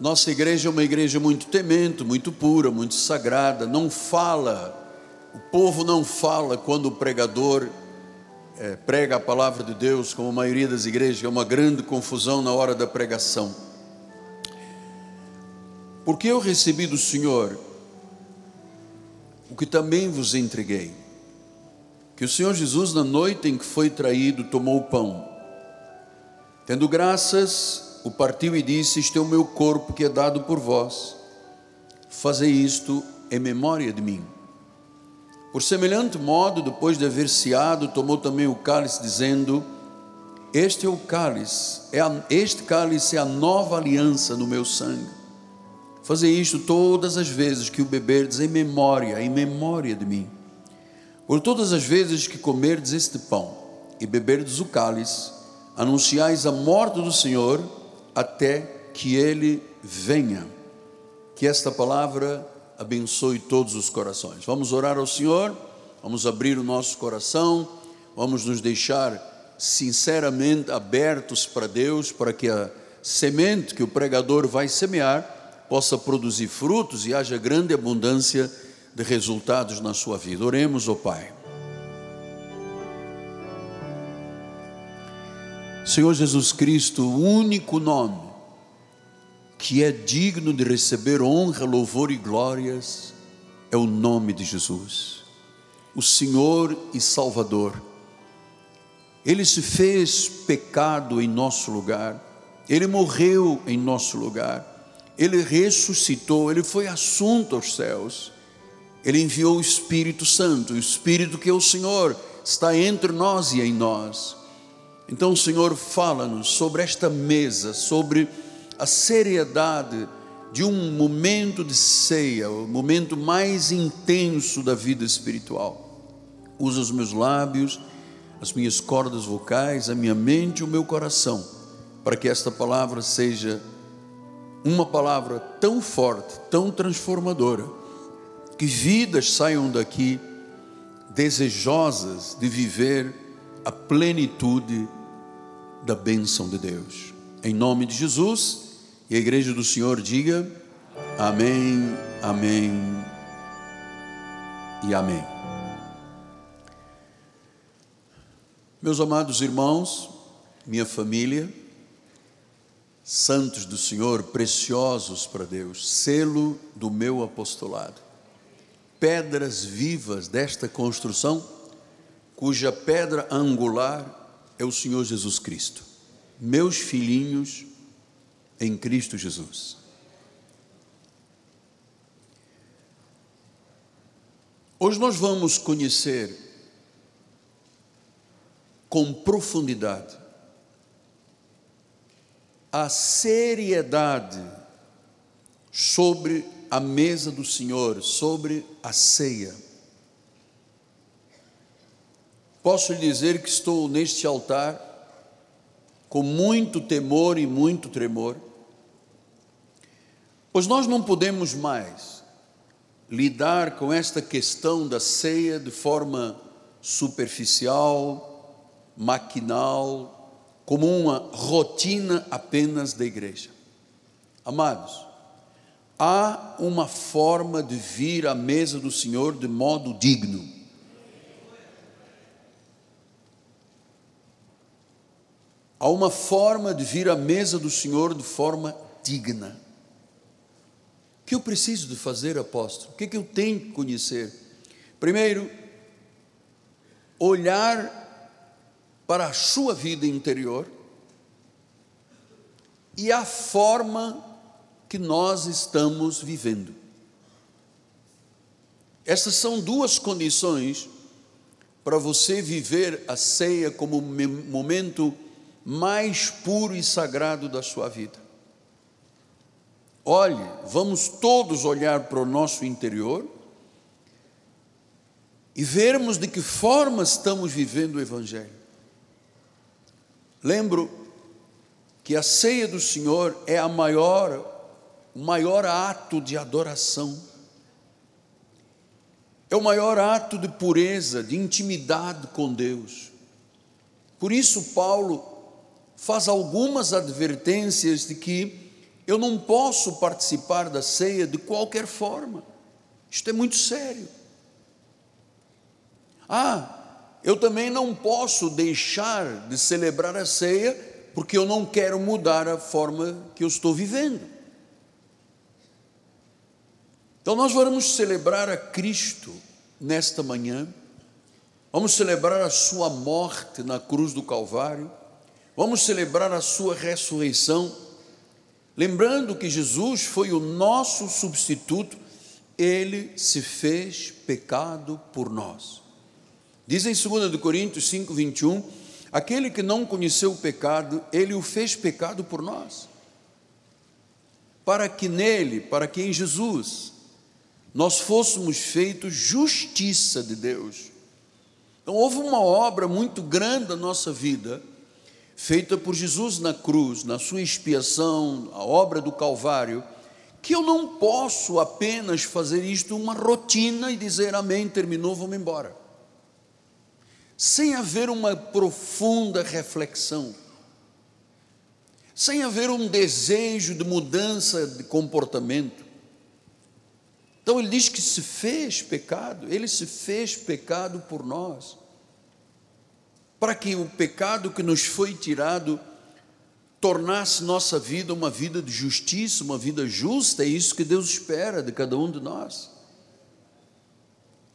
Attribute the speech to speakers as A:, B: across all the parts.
A: Nossa igreja é uma igreja muito temente, muito pura, muito sagrada, não fala, o povo não fala quando o pregador é, prega a palavra de Deus, como a maioria das igrejas, é uma grande confusão na hora da pregação. Porque eu recebi do Senhor o que também vos entreguei, que o Senhor Jesus, na noite em que foi traído, tomou o pão, tendo graças, o partiu e disse: Este é o meu corpo que é dado por vós. Fazei isto em memória de mim. Por semelhante modo, depois de haver ceado, tomou também o cálice, dizendo: Este é o cálice, é a, este cálice é a nova aliança no meu sangue. Fazei isto todas as vezes que o beberdes em memória, em memória de mim. Por todas as vezes que comerdes este pão e beberdes o cálice, anunciais a morte do Senhor até que ele venha. Que esta palavra abençoe todos os corações. Vamos orar ao Senhor, vamos abrir o nosso coração, vamos nos deixar sinceramente abertos para Deus, para que a semente que o pregador vai semear possa produzir frutos e haja grande abundância de resultados na sua vida. Oremos, ó oh Pai. Senhor Jesus Cristo, o único nome que é digno de receber honra, louvor e glórias é o nome de Jesus, o Senhor e Salvador. Ele se fez pecado em nosso lugar, ele morreu em nosso lugar, ele ressuscitou, ele foi assunto aos céus, ele enviou o Espírito Santo, o Espírito que é o Senhor, está entre nós e em nós então, Senhor, fala-nos sobre esta mesa, sobre a seriedade de um momento de ceia, o momento mais intenso da vida espiritual. Usa os meus lábios, as minhas cordas vocais, a minha mente e o meu coração, para que esta palavra seja uma palavra tão forte, tão transformadora, que vidas saiam daqui desejosas de viver a plenitude da bênção de Deus. Em nome de Jesus, e a igreja do Senhor diga: Amém, Amém e Amém. Meus amados irmãos, minha família, santos do Senhor, preciosos para Deus, selo do meu apostolado, pedras vivas desta construção, cuja pedra angular é o Senhor Jesus Cristo. Meus filhinhos em Cristo Jesus. Hoje nós vamos conhecer com profundidade a seriedade sobre a mesa do Senhor, sobre a ceia. Posso lhe dizer que estou neste altar com muito temor e muito tremor, pois nós não podemos mais lidar com esta questão da ceia de forma superficial, maquinal, como uma rotina apenas da igreja. Amados, há uma forma de vir à mesa do Senhor de modo digno Há uma forma de vir à mesa do Senhor de forma digna. O que eu preciso de fazer, apóstolo? O que, é que eu tenho que conhecer? Primeiro, olhar para a sua vida interior e a forma que nós estamos vivendo. Essas são duas condições para você viver a ceia como um momento mais puro e sagrado da sua vida. Olhe, vamos todos olhar para o nosso interior e vermos de que forma estamos vivendo o Evangelho. Lembro que a ceia do Senhor é a maior, o maior ato de adoração, é o maior ato de pureza, de intimidade com Deus. Por isso, Paulo faz algumas advertências de que eu não posso participar da ceia de qualquer forma. Isto é muito sério. Ah, eu também não posso deixar de celebrar a ceia porque eu não quero mudar a forma que eu estou vivendo. Então nós vamos celebrar a Cristo nesta manhã, vamos celebrar a Sua morte na cruz do Calvário, vamos celebrar a Sua ressurreição, lembrando que Jesus foi o nosso substituto, Ele se fez pecado por nós. Diz em 2 Coríntios 5, 21, aquele que não conheceu o pecado, Ele o fez pecado por nós, para que nele, para que em Jesus, nós fôssemos feitos justiça de Deus. Então, houve uma obra muito grande na nossa vida, feita por Jesus na cruz, na sua expiação, a obra do Calvário, que eu não posso apenas fazer isto uma rotina e dizer amém, terminou, vamos embora. Sem haver uma profunda reflexão, sem haver um desejo de mudança de comportamento, então ele diz que se fez pecado, ele se fez pecado por nós, para que o pecado que nos foi tirado tornasse nossa vida uma vida de justiça, uma vida justa, é isso que Deus espera de cada um de nós.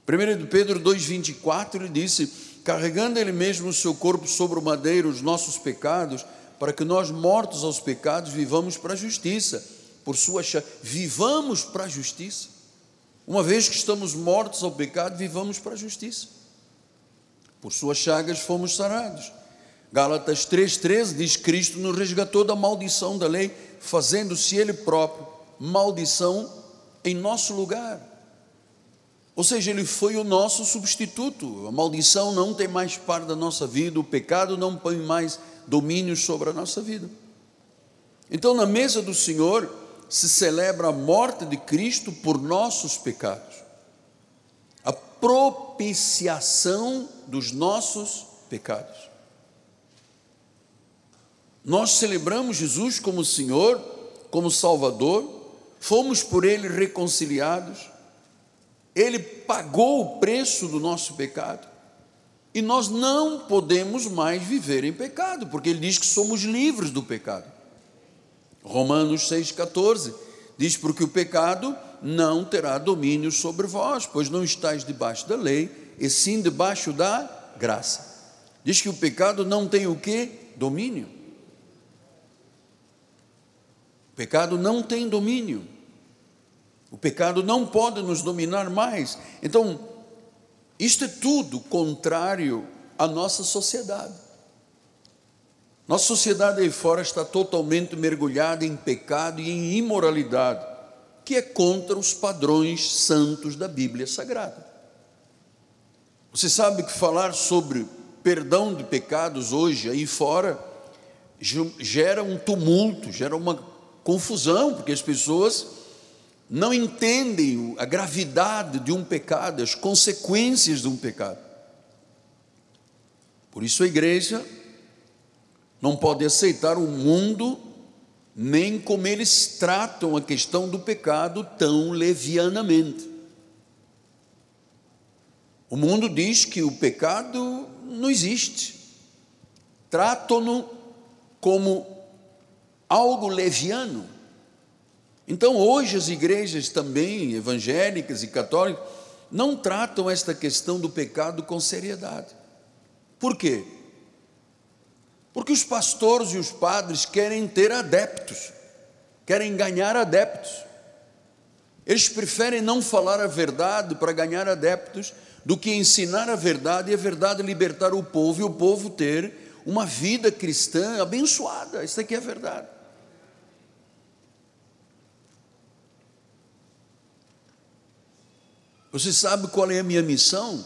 A: 1 de Pedro 2,24 ele disse: carregando ele mesmo o seu corpo sobre o madeiro, os nossos pecados, para que nós, mortos aos pecados, vivamos para a justiça, por sua vivamos para a justiça. Uma vez que estamos mortos ao pecado, vivamos para a justiça. Por suas chagas fomos sarados. Gálatas 3,13 diz: Cristo nos resgatou da maldição da lei, fazendo-se Ele próprio maldição em nosso lugar. Ou seja, Ele foi o nosso substituto. A maldição não tem mais parte da nossa vida, o pecado não põe mais domínio sobre a nossa vida. Então, na mesa do Senhor, se celebra a morte de Cristo por nossos pecados, a propiciação dos nossos pecados. Nós celebramos Jesus como Senhor, como Salvador, fomos por Ele reconciliados, Ele pagou o preço do nosso pecado, e nós não podemos mais viver em pecado, porque Ele diz que somos livres do pecado. Romanos 6,14 diz: Porque o pecado não terá domínio sobre vós, pois não estáis debaixo da lei, e sim debaixo da graça. Diz que o pecado não tem o que? Domínio. O pecado não tem domínio. O pecado não pode nos dominar mais. Então, isto é tudo contrário à nossa sociedade. Nossa sociedade aí fora está totalmente mergulhada em pecado e em imoralidade, que é contra os padrões santos da Bíblia Sagrada. Você sabe que falar sobre perdão de pecados hoje aí fora gera um tumulto, gera uma confusão, porque as pessoas não entendem a gravidade de um pecado, as consequências de um pecado. Por isso a igreja não pode aceitar o mundo, nem como eles tratam a questão do pecado tão levianamente. O mundo diz que o pecado não existe, tratam-no como algo leviano. Então, hoje, as igrejas também, evangélicas e católicas, não tratam esta questão do pecado com seriedade. Por quê? Porque os pastores e os padres querem ter adeptos, querem ganhar adeptos. Eles preferem não falar a verdade para ganhar adeptos do que ensinar a verdade e a verdade libertar o povo e o povo ter uma vida cristã abençoada. Isso aqui é a verdade. Você sabe qual é a minha missão?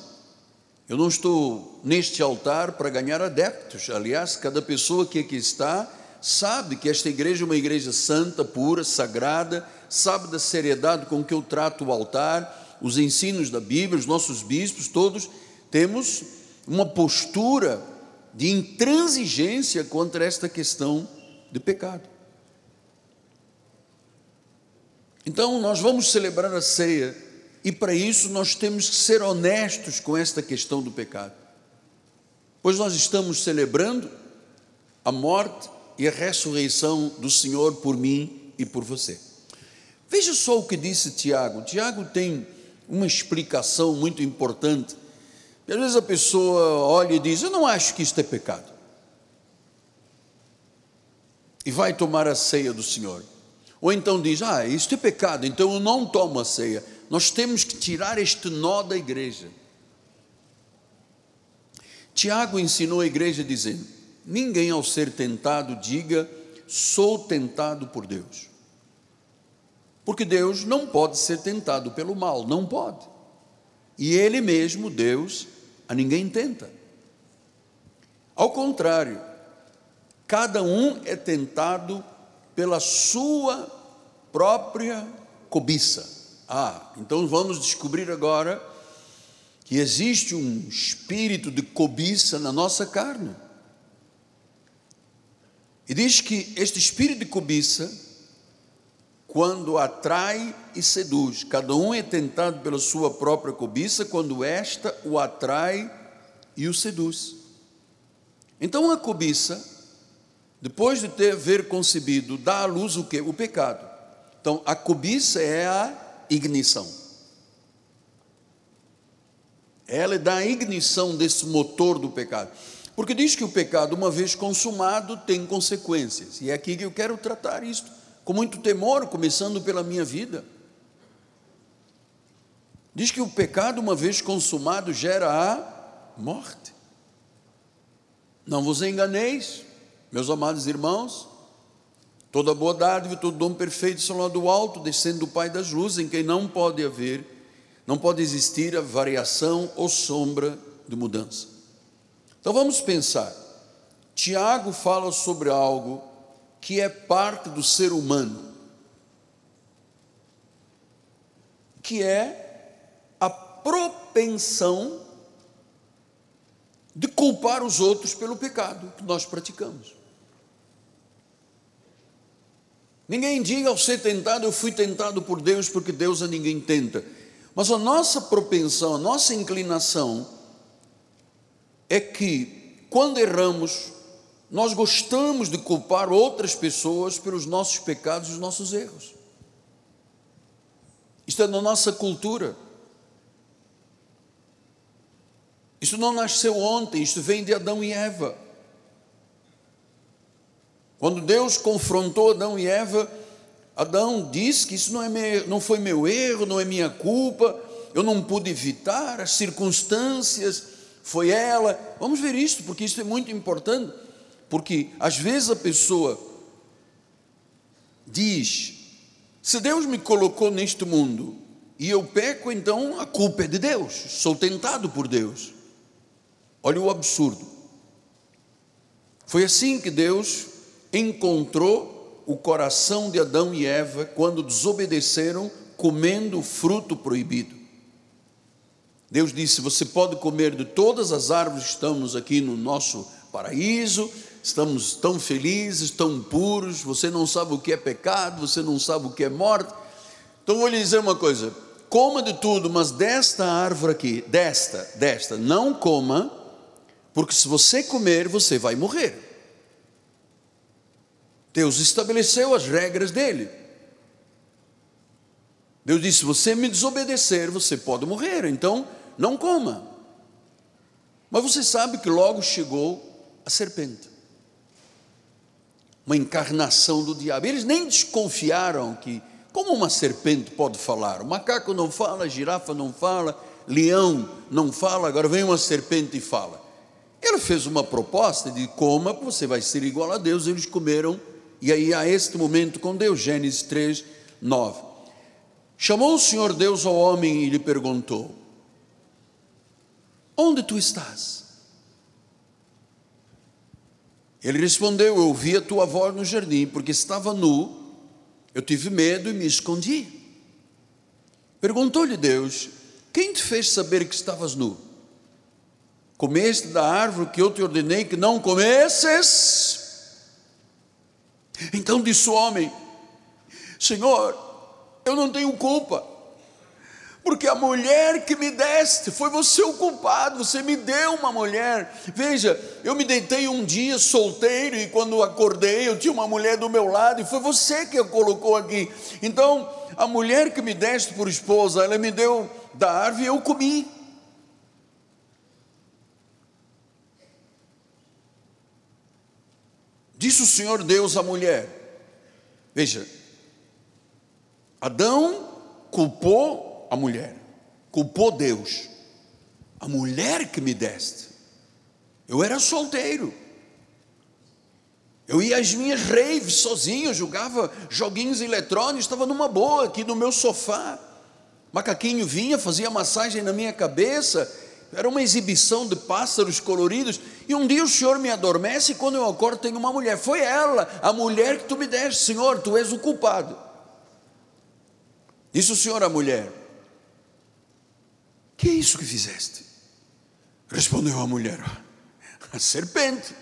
A: Eu não estou neste altar para ganhar adeptos. Aliás, cada pessoa que aqui está sabe que esta igreja é uma igreja santa, pura, sagrada, sabe da seriedade com que eu trato o altar, os ensinos da Bíblia, os nossos bispos, todos temos uma postura de intransigência contra esta questão de pecado. Então, nós vamos celebrar a ceia e para isso nós temos que ser honestos com esta questão do pecado. Pois nós estamos celebrando a morte e a ressurreição do Senhor por mim e por você. Veja só o que disse Tiago. Tiago tem uma explicação muito importante. E às vezes a pessoa olha e diz: Eu não acho que isto é pecado. E vai tomar a ceia do Senhor. Ou então diz: Ah, isto é pecado, então eu não tomo a ceia. Nós temos que tirar este nó da igreja. Tiago ensinou a igreja dizendo: Ninguém ao ser tentado diga, sou tentado por Deus. Porque Deus não pode ser tentado pelo mal, não pode. E Ele mesmo, Deus, a ninguém tenta. Ao contrário, cada um é tentado pela sua própria cobiça. Ah, então vamos descobrir agora que existe um espírito de cobiça na nossa carne. E diz que este espírito de cobiça, quando atrai e seduz, cada um é tentado pela sua própria cobiça, quando esta o atrai e o seduz. Então a cobiça depois de ter ver concebido, dá à luz o que? O pecado. Então, a cobiça é a ignição. Ela é da ignição desse motor do pecado. Porque diz que o pecado, uma vez consumado, tem consequências. E é aqui que eu quero tratar isto, com muito temor, começando pela minha vida. Diz que o pecado, uma vez consumado, gera a morte. Não vos enganeis, meus amados irmãos, toda boa dádiva, todo dom perfeito são lá do alto, descendo do Pai das luzes, em quem não pode haver, não pode existir a variação ou sombra de mudança. Então vamos pensar. Tiago fala sobre algo que é parte do ser humano, que é a propensão de culpar os outros pelo pecado que nós praticamos. Ninguém diga ao ser tentado, eu fui tentado por Deus, porque Deus a ninguém tenta. Mas a nossa propensão, a nossa inclinação é que, quando erramos, nós gostamos de culpar outras pessoas pelos nossos pecados e os nossos erros. Isto é na nossa cultura. Isso não nasceu ontem, isso vem de Adão e Eva. Quando Deus confrontou Adão e Eva, Adão disse que isso não, é meu, não foi meu erro, não é minha culpa, eu não pude evitar, as circunstâncias, foi ela. Vamos ver isso, porque isso é muito importante, porque às vezes a pessoa diz: se Deus me colocou neste mundo e eu peco, então a culpa é de Deus, sou tentado por Deus. Olha o absurdo. Foi assim que Deus encontrou o coração de Adão e Eva quando desobedeceram comendo o fruto proibido. Deus disse: Você pode comer de todas as árvores estamos aqui no nosso paraíso, estamos tão felizes, tão puros, você não sabe o que é pecado, você não sabe o que é morte. Então vou lhe dizer uma coisa: coma de tudo, mas desta árvore aqui, desta, desta, não coma, porque se você comer, você vai morrer. Deus estabeleceu as regras dele. Deus disse: se você me desobedecer, você pode morrer, então não coma. Mas você sabe que logo chegou a serpente uma encarnação do diabo. Eles nem desconfiaram que, como uma serpente pode falar? O macaco não fala, a girafa não fala, leão não fala, agora vem uma serpente e fala. Ele fez uma proposta de coma, você vai ser igual a Deus. Eles comeram e aí, a este momento, com Deus, Gênesis 3, 9. Chamou o Senhor Deus ao homem e lhe perguntou: Onde tu estás? Ele respondeu: Eu ouvi a tua voz no jardim, porque estava nu, eu tive medo e me escondi. Perguntou-lhe Deus: Quem te fez saber que estavas nu? Comeste da árvore que eu te ordenei que não comesses? Então disse o homem: Senhor, Eu não tenho culpa. Porque a mulher que me deste, foi você o culpado, você me deu uma mulher. Veja, eu me deitei um dia solteiro e quando acordei eu tinha uma mulher do meu lado e foi você que a colocou aqui. Então, a mulher que me deste por esposa, ela me deu da árvore e eu comi. Disse o Senhor Deus à mulher: Veja, Adão culpou a mulher, culpou Deus, a mulher que me deste. Eu era solteiro. Eu ia às minhas raves sozinho, jogava joguinhos eletrônicos, estava numa boa aqui no meu sofá. Macaquinho vinha, fazia massagem na minha cabeça, era uma exibição de pássaros coloridos. E um dia o Senhor me adormece e quando eu acordo tem uma mulher. Foi ela, a mulher que tu me deste, Senhor, tu és o culpado. Disse o Senhor à mulher: Que é isso que fizeste? Respondeu a mulher: A serpente.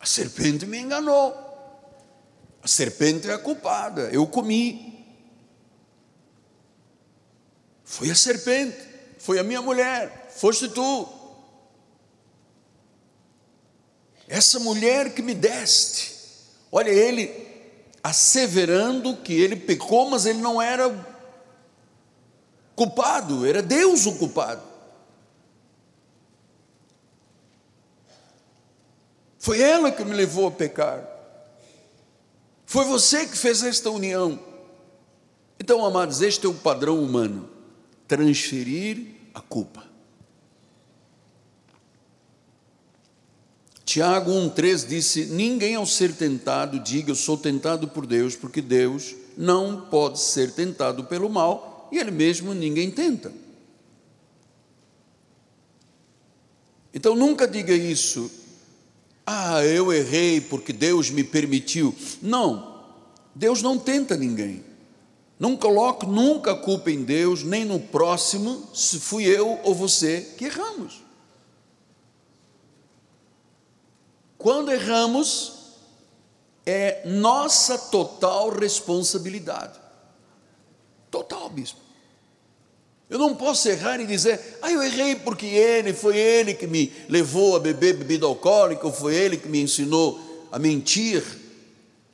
A: A serpente me enganou. A serpente é a culpada. Eu comi. Foi a serpente, foi a minha mulher, foste tu. Essa mulher que me deste. Olha, ele asseverando que ele pecou, mas ele não era culpado, era Deus o culpado. Foi ela que me levou a pecar. Foi você que fez esta união. Então, amados, este é o padrão humano transferir a culpa. Tiago 1,3 disse: Ninguém ao ser tentado diga eu sou tentado por Deus, porque Deus não pode ser tentado pelo mal e Ele mesmo ninguém tenta. Então nunca diga isso, ah, eu errei porque Deus me permitiu. Não, Deus não tenta ninguém. Não coloque nunca a culpa em Deus, nem no próximo, se fui eu ou você que erramos. Quando erramos, é nossa total responsabilidade. Total, bispo. Eu não posso errar e dizer, ah, eu errei porque ele, foi ele que me levou a beber bebida alcoólica, ou foi ele que me ensinou a mentir.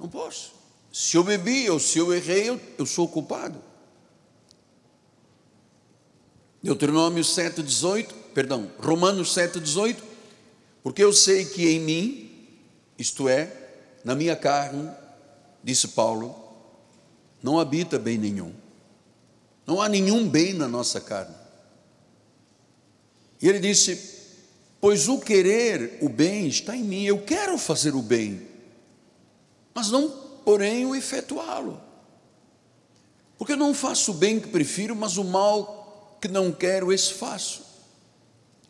A: Não posso. Se eu bebi ou se eu errei, eu, eu sou culpado. Deuteronômio 7,18, perdão, Romanos 7,18, porque eu sei que em mim, isto é, na minha carne, disse Paulo, não habita bem nenhum. Não há nenhum bem na nossa carne. E ele disse: Pois o querer o bem está em mim, eu quero fazer o bem, mas não porém o efetuá-lo. Porque eu não faço o bem que prefiro, mas o mal que não quero, esse faço.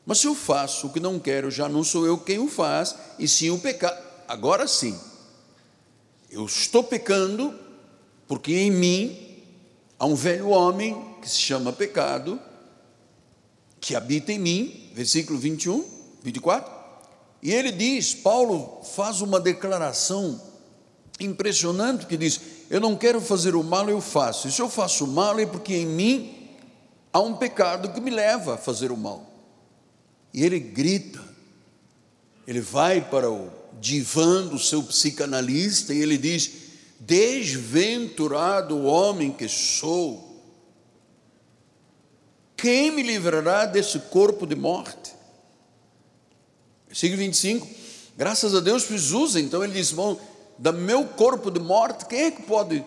A: Mas se eu faço o que não quero, já não sou eu quem o faz, e sim o pecado. Agora sim, eu estou pecando, porque em mim há um velho homem que se chama pecado, que habita em mim, versículo 21, 24, e ele diz: Paulo faz uma declaração impressionante que diz: Eu não quero fazer o mal, eu faço. E se eu faço o mal é porque em mim há um pecado que me leva a fazer o mal. E ele grita, ele vai para o divã do seu psicanalista e ele diz: Desventurado homem que sou, quem me livrará desse corpo de morte? Versículo 25, graças a Deus Jesus, então ele diz: Bom, do meu corpo de morte, quem é que pode,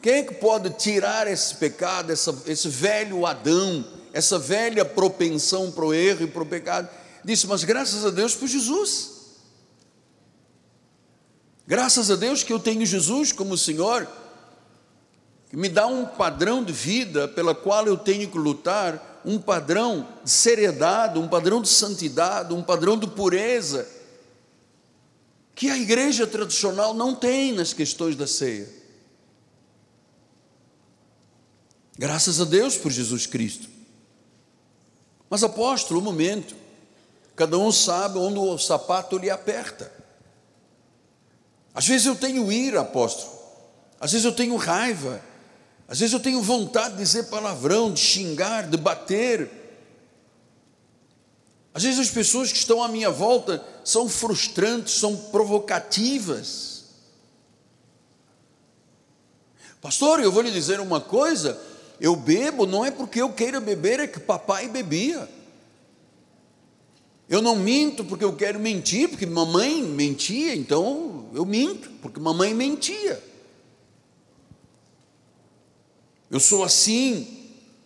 A: quem é que pode tirar esse pecado, essa, esse velho Adão, essa velha propensão para o erro e para o pecado? Disse, mas graças a Deus por Jesus. Graças a Deus que eu tenho Jesus como Senhor, que me dá um padrão de vida pela qual eu tenho que lutar, um padrão de seriedade, um padrão de santidade, um padrão de pureza que a igreja tradicional não tem nas questões da ceia. Graças a Deus por Jesus Cristo. Mas apóstolo, um momento, cada um sabe onde o sapato lhe aperta. Às vezes eu tenho ira, apóstolo. Às vezes eu tenho raiva, às vezes eu tenho vontade de dizer palavrão, de xingar, de bater. Às vezes as pessoas que estão à minha volta são frustrantes, são provocativas. Pastor, eu vou lhe dizer uma coisa: eu bebo não é porque eu queira beber, é que papai bebia. Eu não minto porque eu quero mentir, porque mamãe mentia, então eu minto, porque mamãe mentia. Eu sou assim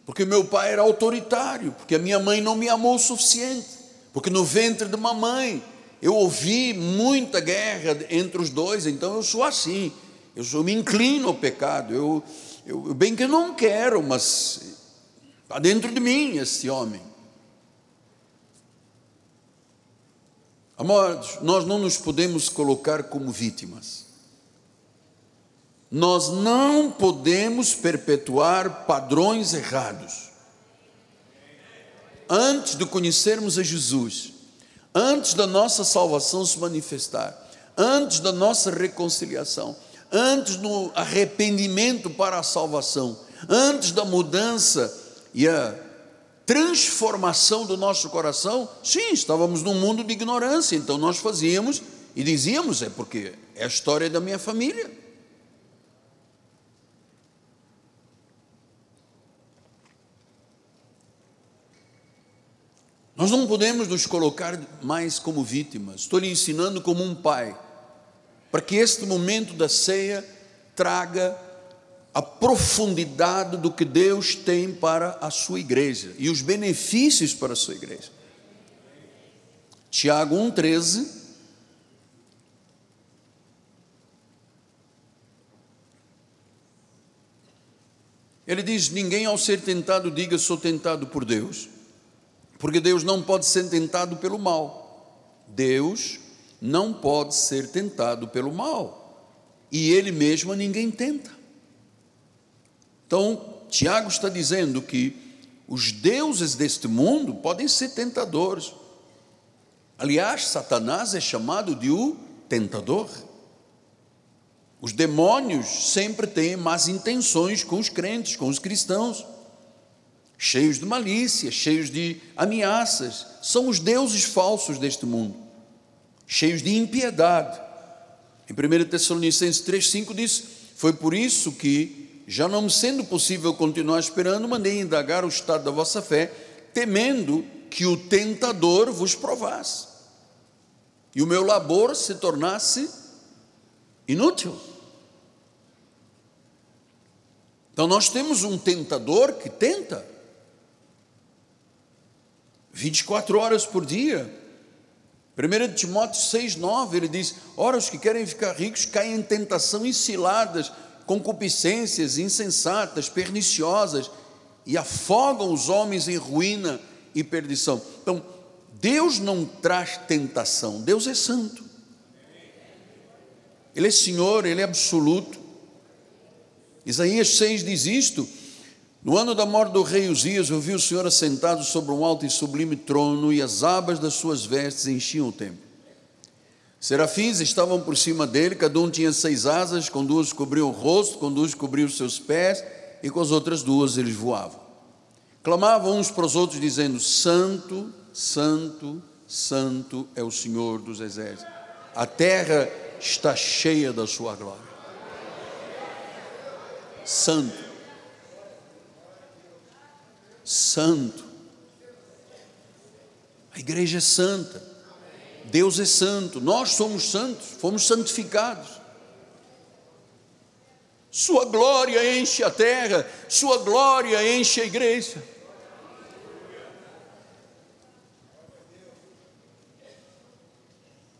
A: porque meu pai era autoritário, porque a minha mãe não me amou o suficiente, porque no ventre de mamãe eu ouvi muita guerra entre os dois, então eu sou assim. Eu, sou, me inclino ao pecado. Eu, eu, bem que eu não quero, mas está dentro de mim esse homem. Amados, nós não nos podemos colocar como vítimas. Nós não podemos perpetuar padrões errados. Antes de conhecermos a Jesus, antes da nossa salvação se manifestar, antes da nossa reconciliação, antes do arrependimento para a salvação, antes da mudança e a transformação do nosso coração, sim, estávamos num mundo de ignorância, então nós fazíamos e dizíamos: é porque é a história da minha família. Nós não podemos nos colocar mais como vítimas. Estou lhe ensinando como um pai para que este momento da ceia traga a profundidade do que Deus tem para a sua igreja e os benefícios para a sua igreja. Tiago 1,13. Ele diz: Ninguém ao ser tentado diga sou tentado por Deus, porque Deus não pode ser tentado pelo mal. Deus não pode ser tentado pelo mal, e ele mesmo a ninguém tenta. Então, Tiago está dizendo que os deuses deste mundo podem ser tentadores. Aliás, Satanás é chamado de o tentador. Os demônios sempre têm más intenções com os crentes, com os cristãos, cheios de malícia, cheios de ameaças. São os deuses falsos deste mundo cheios de impiedade. Em 1 Tessalonicenses 3,5 diz: Foi por isso que, já não sendo possível continuar esperando, mandei indagar o estado da vossa fé, temendo que o tentador vos provasse. E o meu labor se tornasse inútil. Então nós temos um tentador que tenta. 24 horas por dia. 1 Timóteo 6,9 ele diz: Ora, os que querem ficar ricos caem em tentação e ciladas, concupiscências insensatas, perniciosas, e afogam os homens em ruína e perdição. Então, Deus não traz tentação, Deus é santo. Ele é Senhor, Ele é absoluto. Isaías 6 diz isto: no ano da morte do rei Uzias, eu vi o Senhor assentado sobre um alto e sublime trono, e as abas das suas vestes enchiam o templo. Serafins estavam por cima dele, cada um tinha seis asas, com duas cobriam o rosto, com duas cobriam os seus pés, e com as outras duas eles voavam. Clamavam uns para os outros, dizendo: Santo, Santo, Santo é o Senhor dos exércitos. A terra está cheia da sua glória. Santo santo. A igreja é santa. Deus é santo. Nós somos santos, fomos santificados. Sua glória enche a terra, Sua glória enche a igreja.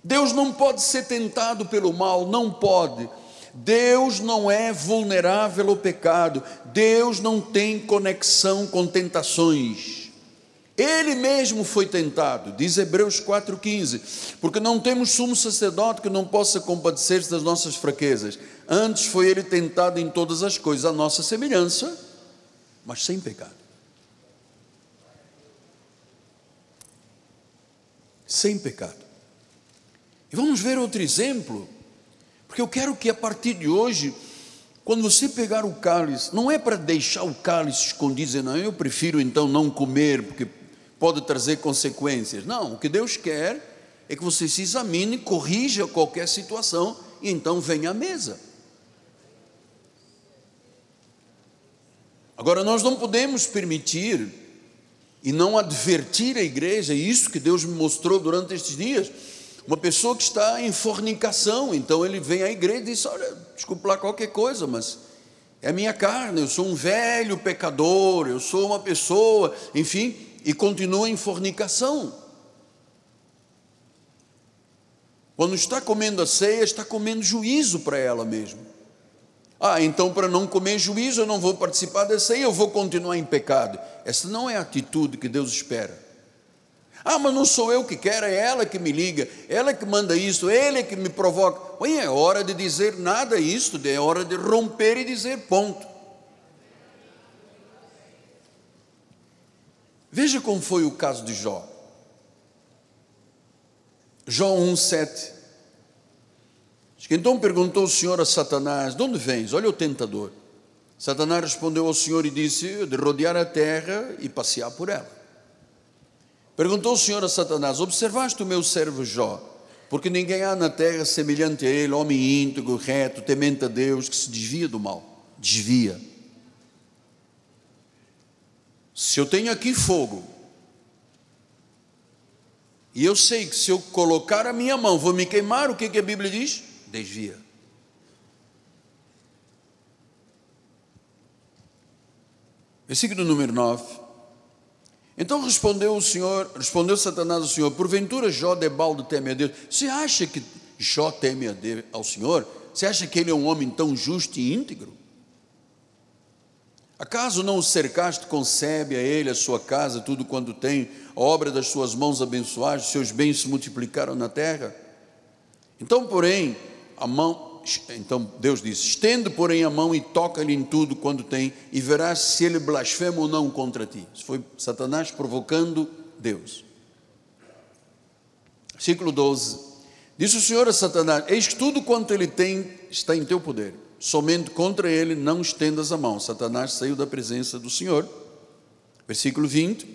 A: Deus não pode ser tentado pelo mal, não pode Deus não é vulnerável ao pecado, Deus não tem conexão com tentações. Ele mesmo foi tentado, diz Hebreus 4,15, porque não temos sumo sacerdote que não possa compadecer-se das nossas fraquezas. Antes foi ele tentado em todas as coisas, a nossa semelhança, mas sem pecado. Sem pecado. E vamos ver outro exemplo porque eu quero que a partir de hoje Quando você pegar o cálice, não é para deixar o cálice escondido, não, eu prefiro então não comer, porque pode trazer consequências. Não, o que Deus quer é que você se examine, corrija qualquer situação e então venha à mesa. Agora, nós não podemos permitir e não advertir a igreja, é isso que Deus me mostrou durante estes dias. Uma pessoa que está em fornicação, então ele vem à igreja e diz: Olha, desculpa lá qualquer coisa, mas é a minha carne, eu sou um velho pecador, eu sou uma pessoa, enfim, e continua em fornicação. Quando está comendo a ceia, está comendo juízo para ela mesma. Ah, então para não comer juízo, eu não vou participar da ceia, eu vou continuar em pecado. Essa não é a atitude que Deus espera. Ah, mas não sou eu que quero, é ela que me liga, ela que manda isso, ele que me provoca. Oi, é hora de dizer nada isso, é hora de romper e dizer ponto. Veja como foi o caso de Jó. Jó 1,7. Então perguntou o Senhor a Satanás: De onde vens? Olha o tentador. Satanás respondeu ao Senhor e disse: De rodear a terra e passear por ela. Perguntou o Senhor a Satanás: Observaste o meu servo Jó? Porque ninguém há na terra semelhante a ele, homem íntegro, reto, temente a Deus, que se desvia do mal. Desvia. Se eu tenho aqui fogo, e eu sei que se eu colocar a minha mão vou me queimar, o que, que a Bíblia diz? Desvia. Versículo número 9. Então respondeu o Senhor, respondeu Satanás ao Senhor: Porventura Jó de balde teme a Deus. Você acha que Jó teme Deus, ao Senhor? Você acha que ele é um homem tão justo e íntegro? Acaso não o cercaste, concebe a ele, a sua casa, tudo quanto tem, a obra das suas mãos abençoaste, seus bens se multiplicaram na terra? Então, porém, a mão, então Deus disse: estende, porém, a mão e toca-lhe em tudo quando tem, e verás se ele blasfema ou não contra ti. Isso foi Satanás provocando Deus. Versículo 12. Disse o Senhor a Satanás: Eis que tudo quanto ele tem está em teu poder, somente contra ele não estendas a mão. Satanás saiu da presença do Senhor. Versículo 20.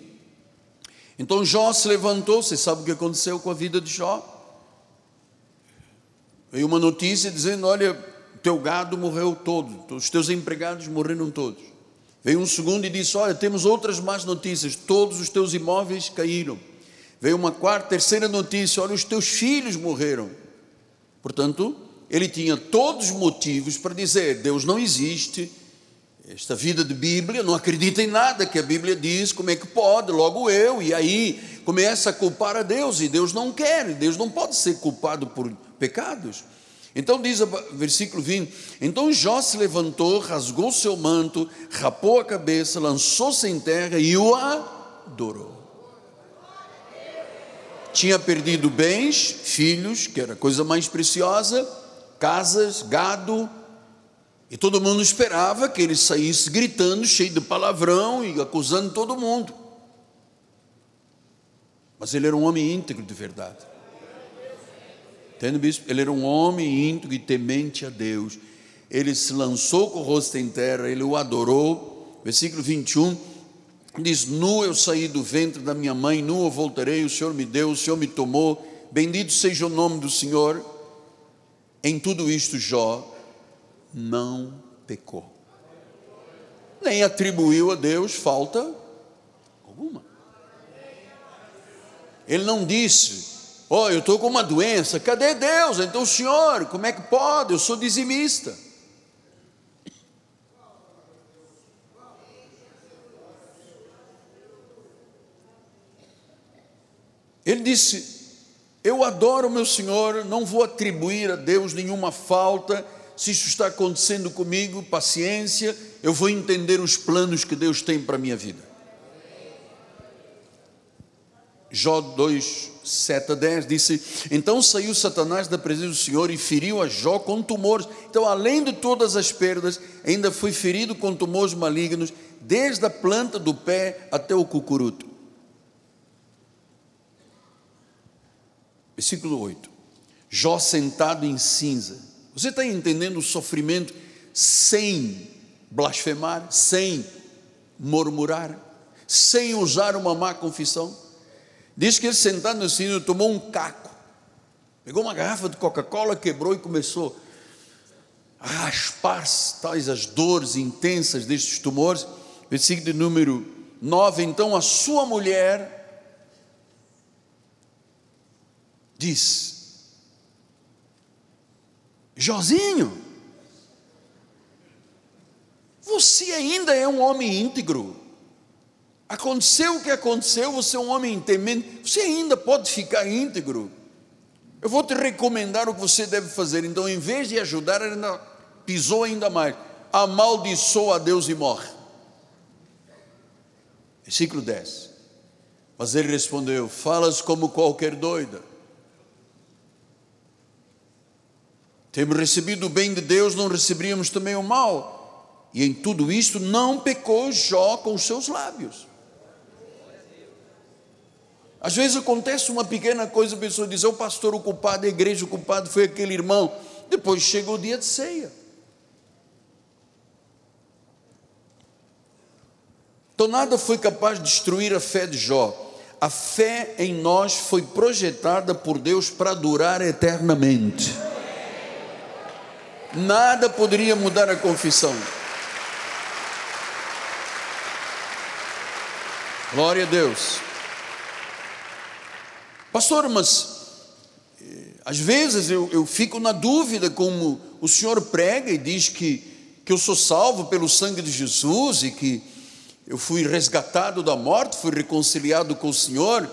A: Então Jó se levantou, você sabe o que aconteceu com a vida de Jó? Veio uma notícia dizendo: Olha, teu gado morreu todo, os teus empregados morreram todos. Veio um segundo e disse: Olha, temos outras más notícias, todos os teus imóveis caíram. Veio uma quarta, terceira notícia: Olha, os teus filhos morreram. Portanto, ele tinha todos os motivos para dizer: Deus não existe, esta vida de Bíblia, não acredita em nada que a Bíblia diz, como é que pode? Logo eu, e aí começa a culpar a Deus, e Deus não quer, Deus não pode ser culpado por pecados. Então diz o versículo 20: Então Jó se levantou, rasgou seu manto, rapou a cabeça, lançou-se em terra e o adorou. Tinha perdido bens, filhos, que era a coisa mais preciosa, casas, gado, e todo mundo esperava que ele saísse gritando, cheio de palavrão e acusando todo mundo. Mas ele era um homem íntegro de verdade. Entende, bispo? Ele era um homem íntegro e temente a Deus. Ele se lançou com o rosto em terra, ele o adorou. Versículo 21 diz: Nu eu saí do ventre da minha mãe, nu eu voltarei. O Senhor me deu, o Senhor me tomou. Bendito seja o nome do Senhor. Em tudo isto, Jó não pecou, nem atribuiu a Deus falta alguma. Ele não disse, Oh, eu estou com uma doença, cadê Deus? Então, Senhor, como é que pode? Eu sou dizimista. Ele disse: Eu adoro meu Senhor, não vou atribuir a Deus nenhuma falta. Se isso está acontecendo comigo, paciência, eu vou entender os planos que Deus tem para a minha vida. Jó 2, 7 a 10 disse: Então saiu Satanás da presença do Senhor e feriu a Jó com tumores. Então, além de todas as perdas, ainda foi ferido com tumores malignos, desde a planta do pé até o cucuruto. Versículo 8: Jó sentado em cinza. Você está entendendo o sofrimento? sem blasfemar, sem murmurar, sem usar uma má confissão. Diz que ele sentado no sino tomou um caco, pegou uma garrafa de Coca-Cola, quebrou e começou a raspar-se tais as dores intensas destes tumores. Versículo número 9: Então a sua mulher diz: Jozinho, você ainda é um homem íntegro. Aconteceu o que aconteceu, você é um homem temente, você ainda pode ficar íntegro. Eu vou te recomendar o que você deve fazer. Então, em vez de ajudar, ainda pisou ainda mais. Amaldiçoa a Deus e morre. Versículo 10. Mas ele respondeu: Falas como qualquer doida. Temos recebido o bem de Deus, não receberíamos também o mal. E em tudo isto não pecou Jó com os seus lábios. Às vezes acontece uma pequena coisa, a pessoa diz: é o pastor o culpado, a igreja o culpado foi aquele irmão. Depois chega o dia de ceia. Então nada foi capaz de destruir a fé de Jó. A fé em nós foi projetada por Deus para durar eternamente. Nada poderia mudar a confissão. Glória a Deus. Pastor, mas eh, às vezes eu, eu fico na dúvida como o senhor prega e diz que, que eu sou salvo pelo sangue de Jesus e que eu fui resgatado da morte, fui reconciliado com o Senhor,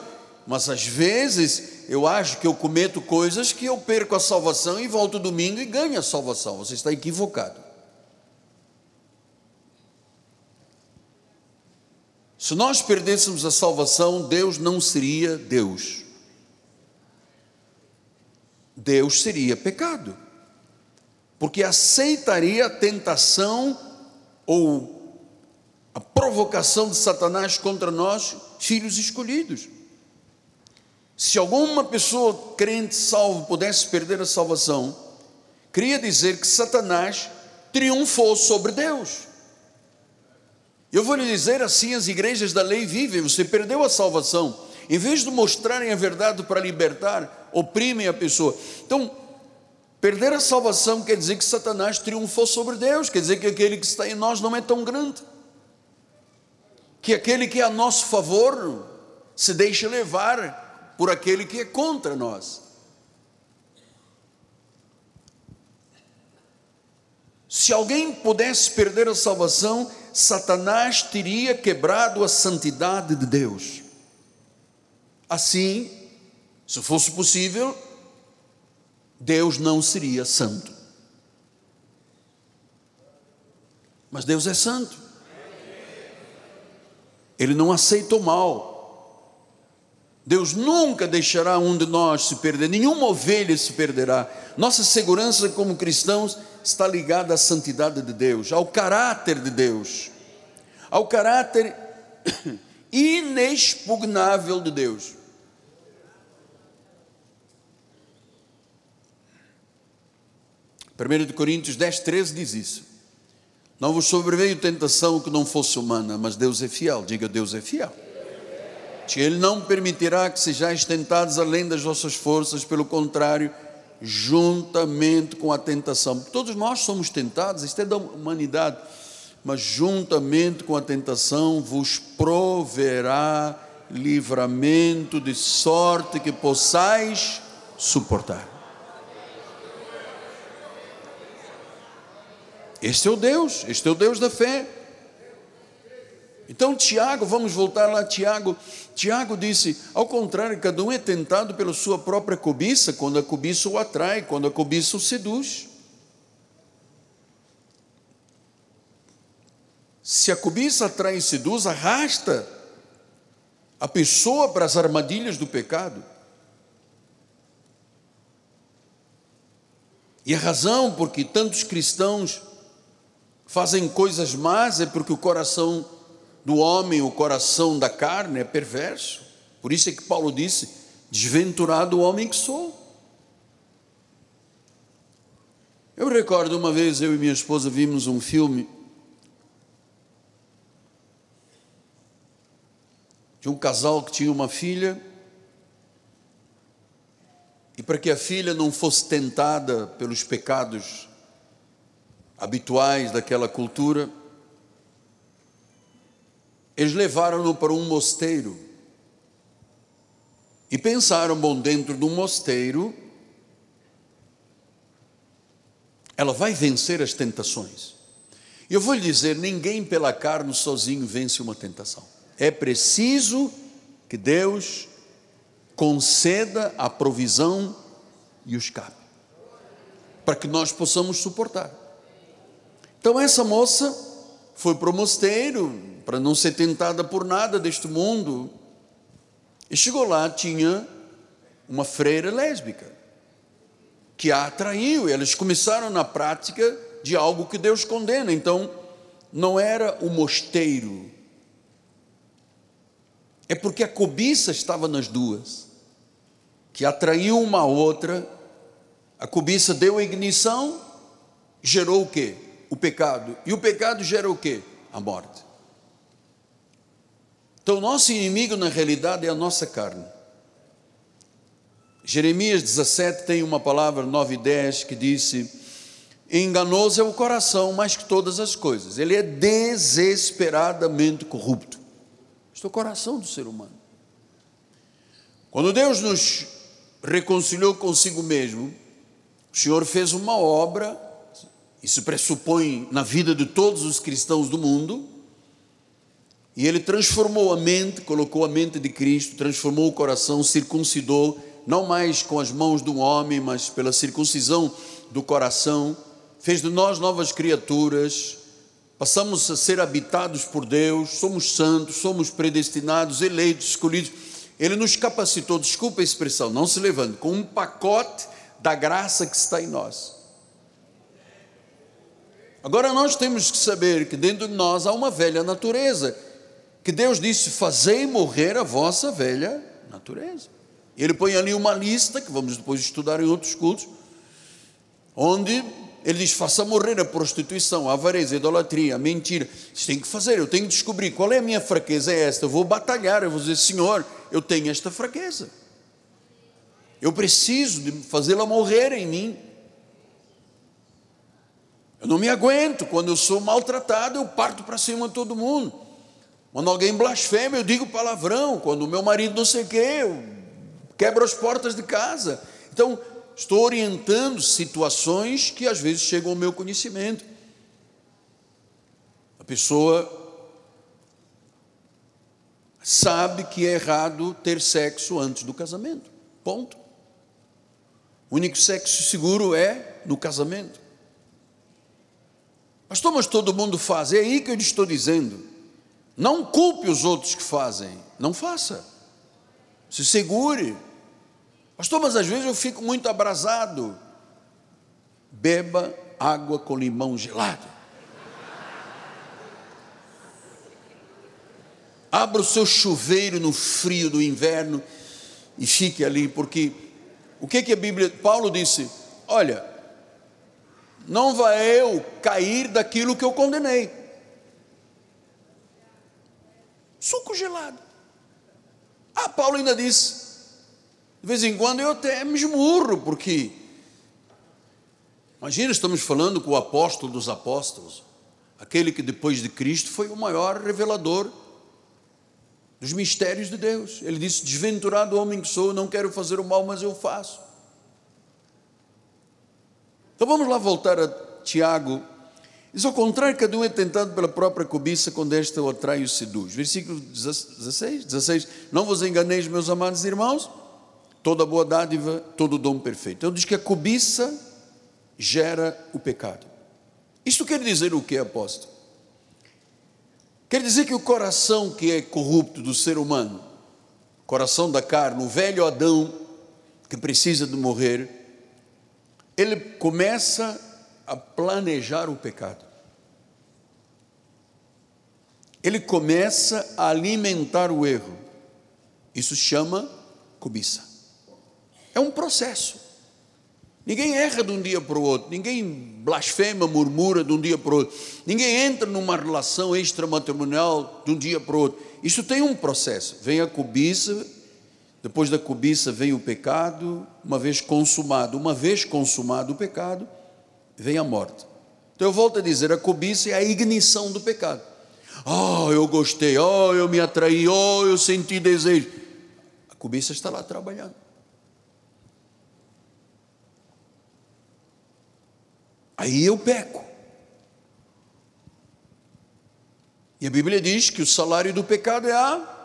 A: mas às vezes eu acho que eu cometo coisas que eu perco a salvação e volto domingo e ganho a salvação. Você está equivocado. Se nós perdêssemos a salvação, Deus não seria Deus. Deus seria pecado, porque aceitaria a tentação ou a provocação de Satanás contra nós, filhos escolhidos. Se alguma pessoa crente salvo pudesse perder a salvação, queria dizer que Satanás triunfou sobre Deus. Eu vou lhe dizer assim: as igrejas da lei vivem, você perdeu a salvação em vez de mostrarem a verdade para libertar, oprimem a pessoa. Então, perder a salvação quer dizer que Satanás triunfou sobre Deus, quer dizer que aquele que está em nós não é tão grande, que aquele que é a nosso favor se deixa levar por aquele que é contra nós. Se alguém pudesse perder a salvação, Satanás teria quebrado a santidade de Deus. Assim, se fosse possível, Deus não seria santo. Mas Deus é santo. Ele não aceita o mal. Deus nunca deixará um de nós se perder, nenhuma ovelha se perderá. Nossa segurança como cristãos está ligada à santidade de Deus, ao caráter de Deus, ao caráter inexpugnável de Deus. 1 Coríntios 10, 13 diz isso. Não vos sobreveio tentação que não fosse humana, mas Deus é fiel. Diga, Deus é fiel. Ele não permitirá que sejais tentados além das vossas forças, pelo contrário, juntamente com a tentação. Todos nós somos tentados, isto é da humanidade, mas juntamente com a tentação vos proverá livramento de sorte que possais suportar. Este é o Deus, este é o Deus da fé. Então, Tiago, vamos voltar lá, Tiago. Tiago disse: ao contrário, cada um é tentado pela sua própria cobiça, quando a cobiça o atrai, quando a cobiça o seduz. Se a cobiça atrai e seduz, arrasta a pessoa para as armadilhas do pecado. E a razão porque tantos cristãos fazem coisas más é porque o coração do homem, o coração da carne é perverso. Por isso é que Paulo disse: Desventurado o homem que sou. Eu recordo uma vez eu e minha esposa vimos um filme de um casal que tinha uma filha e para que a filha não fosse tentada pelos pecados habituais daquela cultura, eles levaram-no para um mosteiro e pensaram, bom, dentro de um mosteiro ela vai vencer as tentações. E eu vou lhe dizer: ninguém pela carne sozinho vence uma tentação. É preciso que Deus conceda a provisão e o escape, para que nós possamos suportar. Então, essa moça foi para o mosteiro, para não ser tentada por nada deste mundo, e chegou lá, tinha uma freira lésbica que a atraiu. Eles começaram na prática de algo que Deus condena. Então, não era o mosteiro. É porque a cobiça estava nas duas, que atraiu uma a outra. A cobiça deu ignição, gerou o quê? O pecado. E o pecado gera o quê? A morte. Então, nosso inimigo, na realidade, é a nossa carne. Jeremias 17 tem uma palavra, 9 e 10, que disse: Enganoso é o coração mais que todas as coisas, ele é desesperadamente corrupto. Este é o coração do ser humano. Quando Deus nos reconciliou consigo mesmo, o Senhor fez uma obra, isso pressupõe na vida de todos os cristãos do mundo, e Ele transformou a mente, colocou a mente de Cristo, transformou o coração, circuncidou, não mais com as mãos do homem, mas pela circuncisão do coração, fez de nós novas criaturas, passamos a ser habitados por Deus, somos santos, somos predestinados, eleitos, escolhidos. Ele nos capacitou, desculpa a expressão, não se levando, com um pacote da graça que está em nós. Agora nós temos que saber que dentro de nós há uma velha natureza, que Deus disse: Fazei morrer a vossa velha natureza. Ele põe ali uma lista, que vamos depois estudar em outros cultos, onde ele diz: faça morrer a prostituição, a avareza, a idolatria, a mentira. Você tem que fazer, eu tenho que descobrir qual é a minha fraqueza, é esta. Eu vou batalhar, eu vou dizer: Senhor, eu tenho esta fraqueza. Eu preciso de fazê-la morrer em mim. Eu não me aguento. Quando eu sou maltratado, eu parto para cima de todo mundo. Quando alguém blasfema, eu digo palavrão. Quando o meu marido não sei o quê, eu quebra as portas de casa. Então, estou orientando situações que às vezes chegam ao meu conhecimento. A pessoa sabe que é errado ter sexo antes do casamento. Ponto. O único sexo seguro é no casamento. Pastor, mas todo mundo faz. É aí que eu estou dizendo. Não culpe os outros que fazem. Não faça. Se segure. Pastor, mas às vezes eu fico muito abrasado. Beba água com limão gelado. Abra o seu chuveiro no frio do inverno e fique ali, porque o que que a Bíblia, Paulo disse: Olha, não vai eu cair daquilo que eu condenei. Suco gelado. Ah, Paulo ainda disse: de vez em quando eu até me esmurro, porque. Imagina, estamos falando com o apóstolo dos apóstolos, aquele que depois de Cristo foi o maior revelador dos mistérios de Deus. Ele disse: Desventurado homem que sou, não quero fazer o mal, mas eu faço. Então vamos lá voltar a Tiago. Diz ao contrário, cada um é tentado pela própria cobiça, quando esta o atrai e o seduz. Versículo 16, 16. Não vos enganeis, meus amados irmãos toda boa dádiva, todo dom perfeito. Então diz que a cobiça gera o pecado. Isto quer dizer o que, apóstolo? Quer dizer que o coração que é corrupto do ser humano, coração da carne, o velho Adão que precisa de morrer, ele começa a planejar o pecado. Ele começa a alimentar o erro. Isso chama cobiça. É um processo. Ninguém erra de um dia para o outro, ninguém blasfema, murmura de um dia para o outro, ninguém entra numa relação extramatrimonial de um dia para o outro. Isso tem um processo. Vem a cobiça, depois da cobiça vem o pecado, uma vez consumado, uma vez consumado o pecado, vem a morte. Então eu volto a dizer, a cobiça é a ignição do pecado. Oh, eu gostei, oh, eu me atraí, oh, eu senti desejo. A cobiça está lá trabalhando. Aí eu peco. E a Bíblia diz que o salário do pecado é a.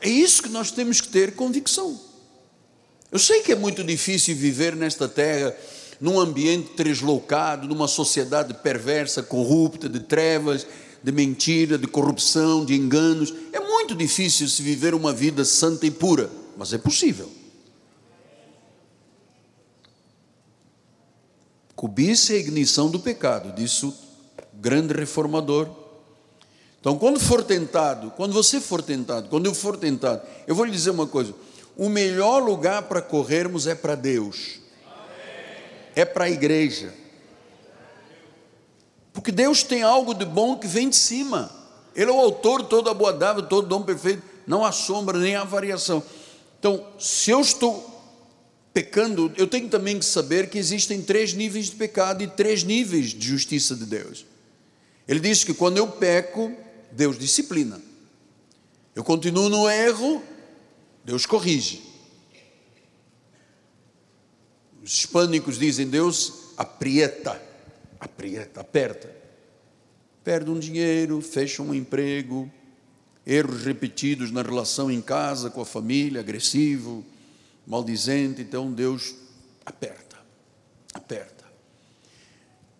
A: É isso que nós temos que ter convicção. Eu sei que é muito difícil viver nesta terra, num ambiente translocado, numa sociedade perversa, corrupta, de trevas, de mentira, de corrupção, de enganos. É muito difícil se viver uma vida santa e pura, mas é possível. Cobiça é a ignição do pecado, disse o grande reformador. Então, quando for tentado, quando você for tentado, quando eu for tentado, eu vou lhe dizer uma coisa: o melhor lugar para corrermos é para Deus, é para a igreja, porque Deus tem algo de bom que vem de cima, Ele é o autor de toda a boa dádiva, todo dom perfeito, não há sombra nem há variação. Então, se eu estou pecando, eu tenho também que saber que existem três níveis de pecado e três níveis de justiça de Deus. Ele diz que quando eu peco, Deus disciplina. Eu continuo no erro, Deus corrige. Os hispânicos dizem Deus aprieta, aprieta, aperta. Perde um dinheiro, fecha um emprego, erros repetidos na relação em casa, com a família, agressivo, maldizente, então Deus aperta, aperta.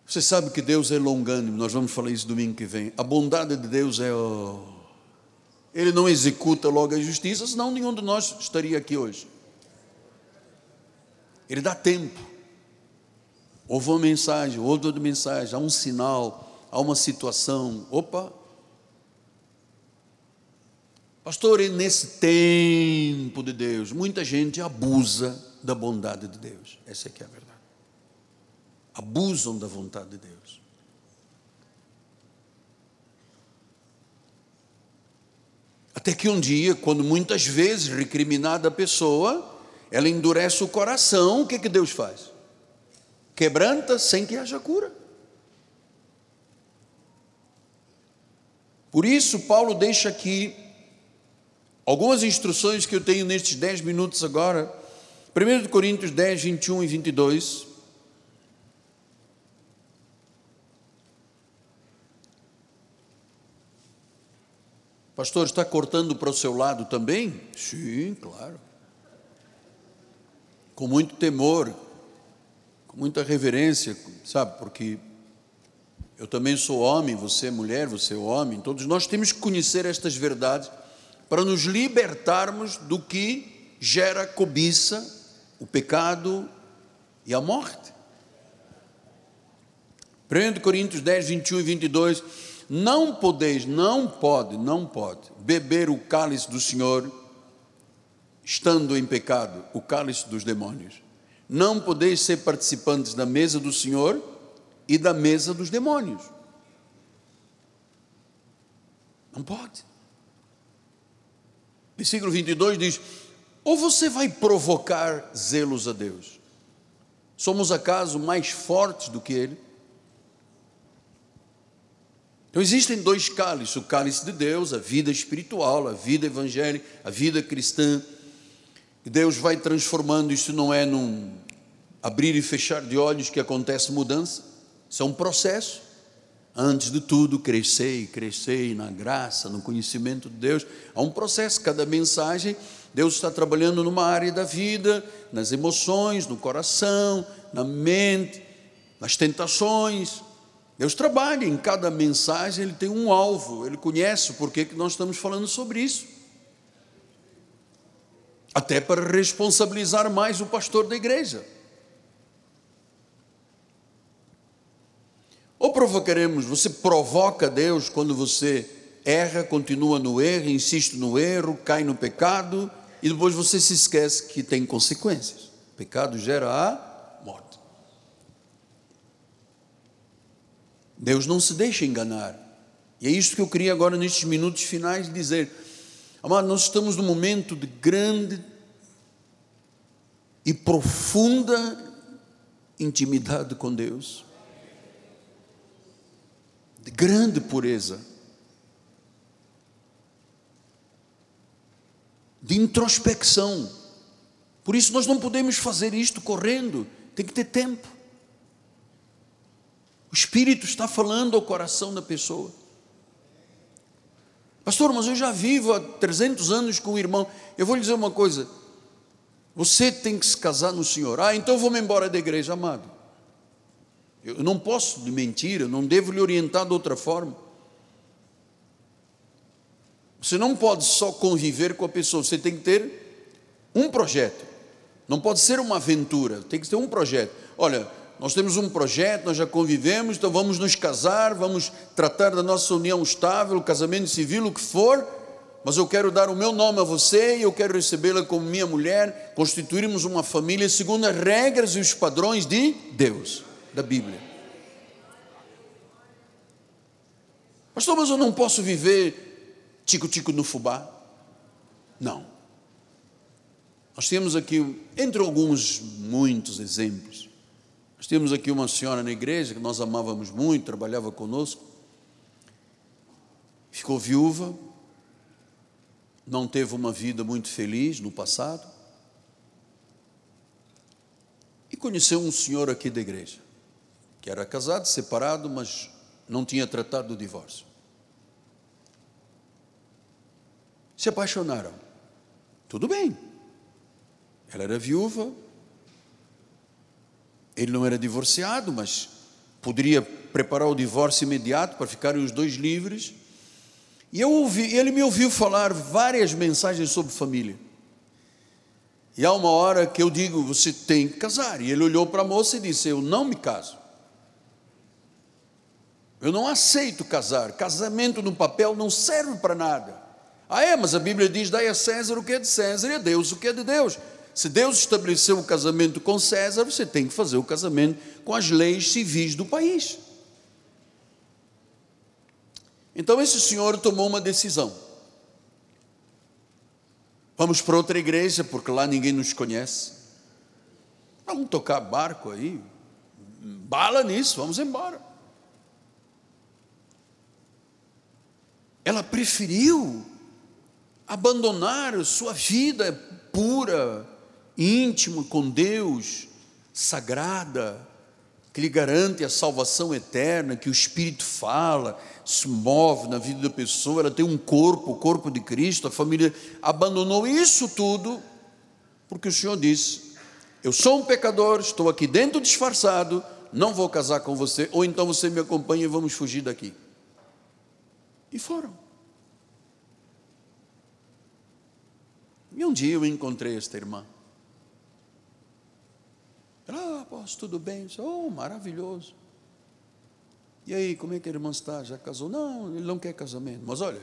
A: Você sabe que Deus é longânimo, nós vamos falar isso domingo que vem. A bondade de Deus é. Oh, ele não executa logo a justiça, senão nenhum de nós estaria aqui hoje. Ele dá tempo. Houve uma mensagem, houve outra mensagem, há um sinal, há uma situação. Opa, Pastor, nesse tempo de Deus, muita gente abusa da bondade de Deus. Essa é que é a verdade. Abusam da vontade de Deus. Até que um dia, quando muitas vezes recriminada a pessoa, ela endurece o coração, o que, que Deus faz? Quebranta sem que haja cura. Por isso, Paulo deixa aqui Algumas instruções que eu tenho nestes 10 minutos agora. 1 Coríntios 10, 21 e 22. Pastor, está cortando para o seu lado também? Sim, claro. Com muito temor, com muita reverência, sabe? Porque eu também sou homem, você é mulher, você é homem, todos nós temos que conhecer estas verdades para nos libertarmos do que gera cobiça, o pecado e a morte. 1 Coríntios 10, 21 e 22. Não podeis, não pode, não pode beber o cálice do Senhor, estando em pecado, o cálice dos demônios. Não podeis ser participantes da mesa do Senhor e da mesa dos demônios. Não pode. Versículo 22 diz: Ou você vai provocar zelos a Deus? Somos acaso mais fortes do que Ele? Então existem dois cálices: o cálice de Deus, a vida espiritual, a vida evangélica, a vida cristã. E Deus vai transformando, isso não é num abrir e fechar de olhos que acontece mudança, isso é um processo. Antes de tudo, crescei, crescei na graça, no conhecimento de Deus. Há um processo, cada mensagem, Deus está trabalhando numa área da vida, nas emoções, no coração, na mente, nas tentações. Deus trabalha em cada mensagem, ele tem um alvo, ele conhece por que nós estamos falando sobre isso. Até para responsabilizar mais o pastor da igreja. Provocaremos, você provoca Deus quando você erra, continua no erro, insiste no erro, cai no pecado e depois você se esquece que tem consequências. O pecado gera a morte. Deus não se deixa enganar. E é isso que eu queria agora, nestes minutos finais, dizer. Amado, nós estamos num momento de grande e profunda intimidade com Deus de grande pureza, de introspecção. Por isso nós não podemos fazer isto correndo, tem que ter tempo. O Espírito está falando ao coração da pessoa. Pastor, mas eu já vivo há 300 anos com o irmão. Eu vou lhe dizer uma coisa: você tem que se casar no Senhor. Ah, então eu vou-me embora da igreja, amado. Eu não posso lhe mentir, eu não devo lhe orientar de outra forma. Você não pode só conviver com a pessoa, você tem que ter um projeto. Não pode ser uma aventura, tem que ter um projeto. Olha, nós temos um projeto, nós já convivemos, então vamos nos casar, vamos tratar da nossa união estável, casamento civil, o que for mas eu quero dar o meu nome a você e eu quero recebê-la como minha mulher, constituirmos uma família segundo as regras e os padrões de Deus, da Bíblia. Pastor, mas eu não posso viver tico-tico no fubá? Não. Nós temos aqui, entre alguns muitos exemplos, nós temos aqui uma senhora na igreja que nós amávamos muito, trabalhava conosco, ficou viúva, não teve uma vida muito feliz no passado. E conheceu um senhor aqui da igreja, que era casado, separado, mas não tinha tratado do divórcio. Se apaixonaram. Tudo bem. Ela era viúva, ele não era divorciado, mas poderia preparar o divórcio imediato para ficarem os dois livres. E eu ouvi, ele me ouviu falar várias mensagens sobre família. E há uma hora que eu digo, você tem que casar. E ele olhou para a moça e disse: Eu não me caso. Eu não aceito casar. Casamento no papel não serve para nada. Ah, é, mas a Bíblia diz: dai a César o que é de César e a Deus o que é de Deus. Se Deus estabeleceu o casamento com César, você tem que fazer o casamento com as leis civis do país. Então esse senhor tomou uma decisão. Vamos para outra igreja, porque lá ninguém nos conhece. Vamos tocar barco aí. Bala nisso, vamos embora. Ela preferiu abandonar sua vida pura, íntima com Deus, sagrada, que lhe garante a salvação eterna, que o Espírito fala, se move na vida da pessoa, ela tem um corpo, o corpo de Cristo, a família abandonou isso tudo, porque o Senhor disse: Eu sou um pecador, estou aqui dentro disfarçado, não vou casar com você, ou então você me acompanha e vamos fugir daqui. E foram. E um dia eu encontrei esta irmã. Ela, ah, apóstolo, tudo bem? Oh, maravilhoso. E aí, como é que a irmã está? Já casou? Não, ele não quer casamento. Mas olha,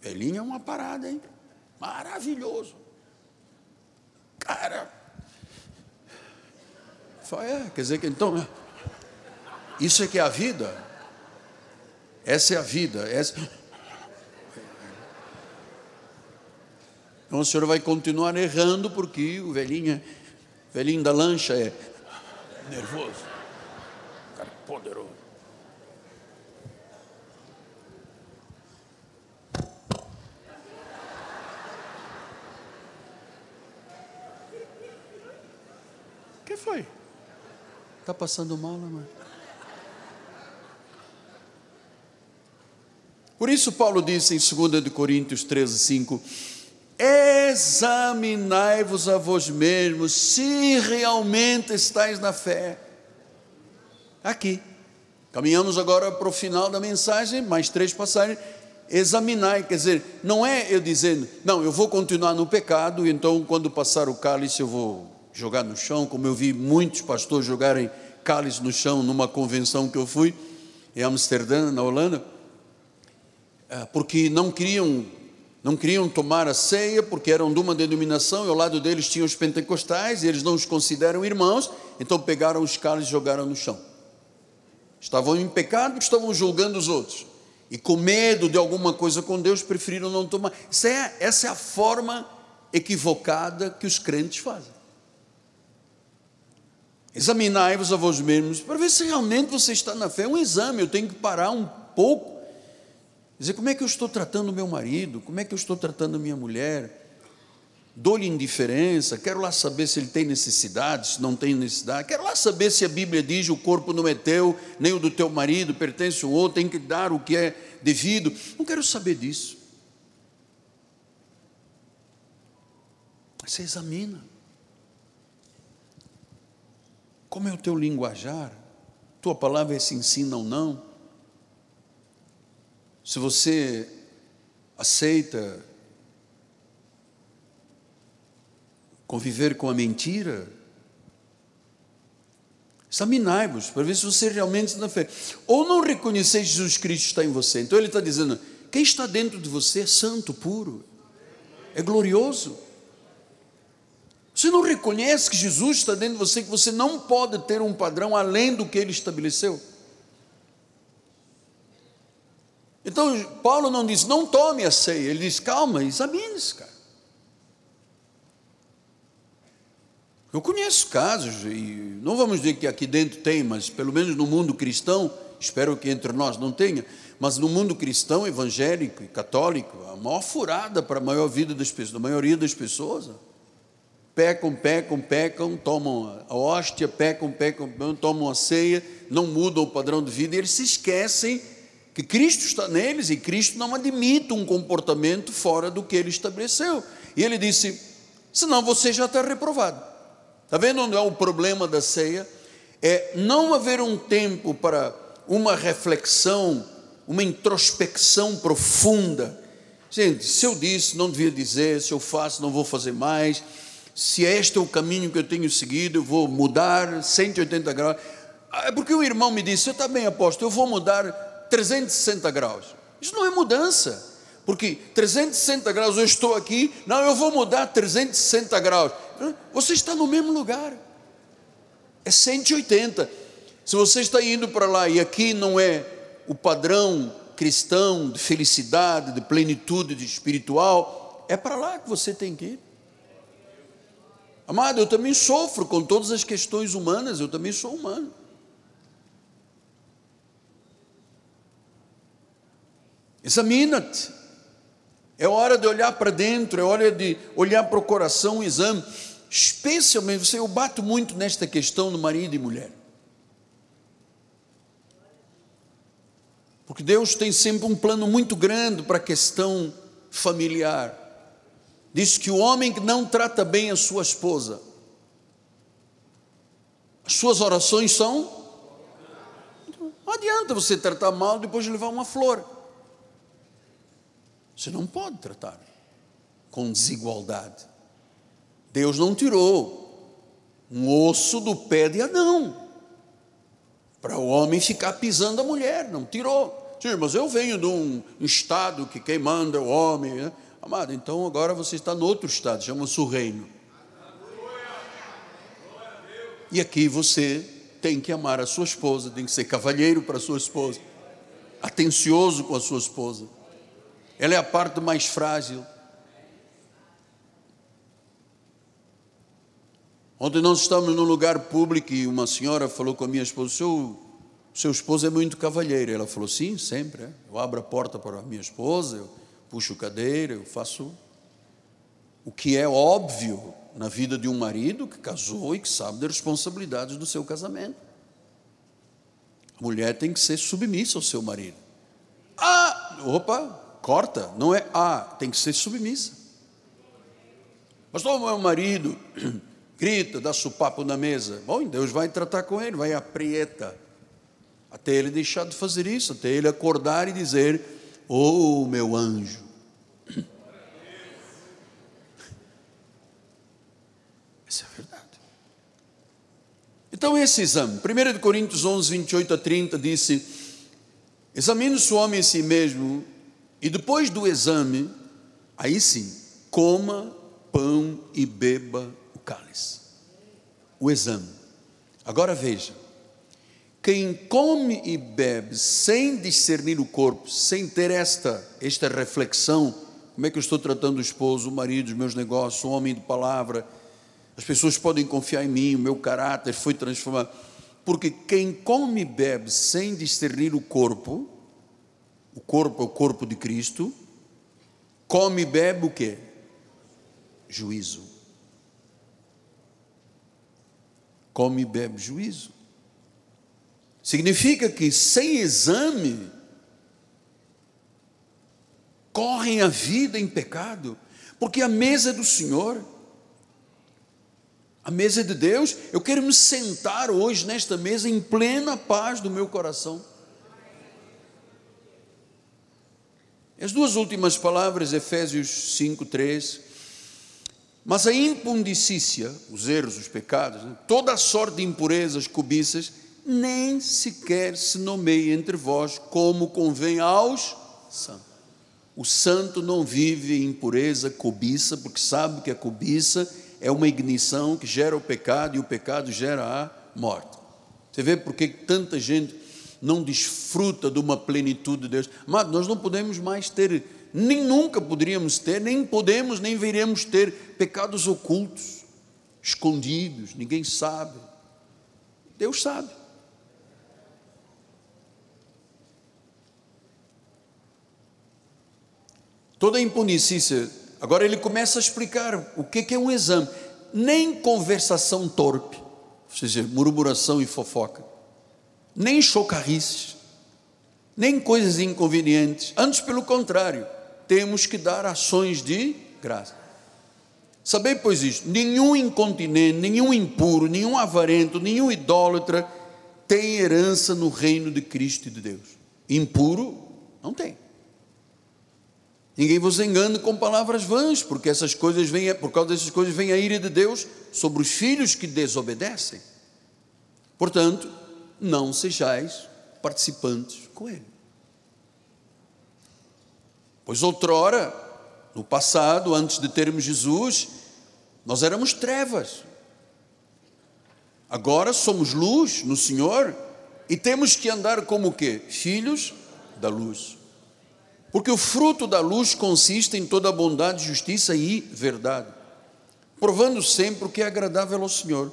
A: velhinha é uma parada, hein? Maravilhoso. Cara. É, quer dizer que então, né? isso é que é a vida. Essa é a vida. Essa... Então o senhor vai continuar errando porque o velhinho, velhinho da lancha é nervoso poderoso. O que foi? Está passando mal, mãe? Por isso Paulo disse em 2 Coríntios 13, 5, examinai-vos a vós mesmos, se realmente estáis na fé aqui. Caminhamos agora para o final da mensagem, mais três passagens. Examinar, quer dizer, não é eu dizendo, não, eu vou continuar no pecado, então quando passar o cálice eu vou jogar no chão, como eu vi muitos pastores jogarem cálice no chão numa convenção que eu fui em Amsterdã, na Holanda, porque não queriam não queriam tomar a ceia porque eram de uma denominação e ao lado deles tinham os pentecostais e eles não os consideram irmãos, então pegaram os cálices e jogaram no chão. Estavam em pecado, estavam julgando os outros. E com medo de alguma coisa com Deus, preferiram não tomar. Essa é, essa é a forma equivocada que os crentes fazem. Examinai-vos a vós mesmos para ver se realmente você está na fé. É um exame, eu tenho que parar um pouco. Dizer como é que eu estou tratando meu marido, como é que eu estou tratando minha mulher. Dou-lhe indiferença, quero lá saber se ele tem necessidade, se não tem necessidade. Quero lá saber se a Bíblia diz o corpo não é teu, nem o do teu marido, pertence ao outro, tem que dar o que é devido. Não quero saber disso. Você examina. Como é o teu linguajar? Tua palavra se ensina ou não? Se você aceita conviver com a mentira, examinai-vos para ver se você realmente está na fé. Ou não reconhecer Jesus Cristo está em você. Então ele está dizendo: quem está dentro de você é santo, puro, é glorioso. Você não reconhece que Jesus está dentro de você, que você não pode ter um padrão além do que ele estabeleceu? Então, Paulo não diz, não tome a ceia, ele diz, calma, examine-se, cara. Eu conheço casos, e não vamos dizer que aqui dentro tem, mas pelo menos no mundo cristão, espero que entre nós não tenha, mas no mundo cristão, evangélico e católico, a maior furada para a maior vida das pessoas, da maioria das pessoas pecam, pecam, pecam, tomam a hóstia, pecam, pecam, tomam a ceia, não mudam o padrão de vida, e eles se esquecem que Cristo está neles e Cristo não admite um comportamento fora do que ele estabeleceu. E ele disse: senão você já está reprovado. Está vendo onde é o problema da ceia? É não haver um tempo para uma reflexão, uma introspecção profunda. Gente, se eu disse, não devia dizer, se eu faço, não vou fazer mais se este é o caminho que eu tenho seguido, eu vou mudar 180 graus. É porque o irmão me disse, eu também aposto, eu vou mudar 360 graus. Isso não é mudança, porque 360 graus eu estou aqui, não, eu vou mudar 360 graus. Você está no mesmo lugar, é 180. Se você está indo para lá e aqui não é o padrão cristão de felicidade, de plenitude de espiritual, é para lá que você tem que ir. Amado, eu também sofro com todas as questões humanas, eu também sou humano. Examina-te. É hora de olhar para dentro, é hora de olhar para o coração, o exame. Especialmente, você, eu bato muito nesta questão do marido e mulher. Porque Deus tem sempre um plano muito grande para a questão familiar diz que o homem que não trata bem a sua esposa, as suas orações são. Não adianta você tratar mal depois levar uma flor. Você não pode tratar com desigualdade. Deus não tirou um osso do pé de Adão para o homem ficar pisando a mulher, não tirou. Sim, mas eu venho de um estado que quem manda é o homem. Né? Amado, então agora você está no outro estado, chama-se o reino. E aqui você tem que amar a sua esposa, tem que ser cavalheiro para a sua esposa, atencioso com a sua esposa. Ela é a parte mais frágil. Ontem nós estávamos num lugar público e uma senhora falou com a minha esposa: seu, seu esposo é muito cavalheiro. Ela falou: sim, sempre. É. Eu abro a porta para a minha esposa, eu puxo cadeira, eu faço o que é óbvio na vida de um marido que casou e que sabe das responsabilidades do seu casamento. A mulher tem que ser submissa ao seu marido. Ah, opa, corta, não é ah, tem que ser submissa. Pastor, meu marido grita, dá supapo na mesa. Bom, Deus vai tratar com ele, vai aprieta. Até ele deixar de fazer isso, até ele acordar e dizer: Oh, meu anjo. Isso é verdade. Então, esse exame, 1 Coríntios 11, 28 a 30, disse: Examine-se o homem em si mesmo, e depois do exame, aí sim, coma pão e beba o cálice. O exame. Agora veja, quem come e bebe sem discernir o corpo, sem ter esta, esta reflexão, como é que eu estou tratando o esposo, o marido, os meus negócios, o homem de palavra, as pessoas podem confiar em mim, o meu caráter foi transformado. Porque quem come e bebe sem discernir o corpo, o corpo é o corpo de Cristo, come e bebe o quê? Juízo. Come e bebe juízo. Significa que sem exame, correm a vida em pecado, porque a mesa é do Senhor, a mesa é de Deus. Eu quero me sentar hoje nesta mesa em plena paz do meu coração. As duas últimas palavras, Efésios 5, 3. Mas a impundicícia, os erros, os pecados, né? toda a sorte de impurezas, cobiças, nem sequer se nomeia entre vós como convém aos santos. O santo não vive em impureza, cobiça, porque sabe que a cobiça é uma ignição que gera o pecado e o pecado gera a morte. Você vê por que tanta gente não desfruta de uma plenitude de Deus. Mas nós não podemos mais ter, nem nunca poderíamos ter, nem podemos, nem veremos ter pecados ocultos, escondidos, ninguém sabe. Deus sabe. Toda a impunicícia. Agora ele começa a explicar o que é um exame. Nem conversação torpe, ou seja, murmuração e fofoca nem chocarrices, nem coisas inconvenientes. Antes, pelo contrário, temos que dar ações de graça. Sabei, pois, isto: nenhum incontinente, nenhum impuro, nenhum avarento, nenhum idólatra tem herança no reino de Cristo e de Deus. Impuro, não tem. Ninguém vos engane com palavras vãs, porque essas coisas vêm, por causa dessas coisas vem a ira de Deus sobre os filhos que desobedecem. Portanto, não sejais participantes com ele. Pois outrora, no passado, antes de termos Jesus, nós éramos trevas. Agora somos luz no Senhor e temos que andar como que? Filhos da luz. Porque o fruto da luz consiste em toda bondade, justiça e verdade, provando sempre o que é agradável ao Senhor.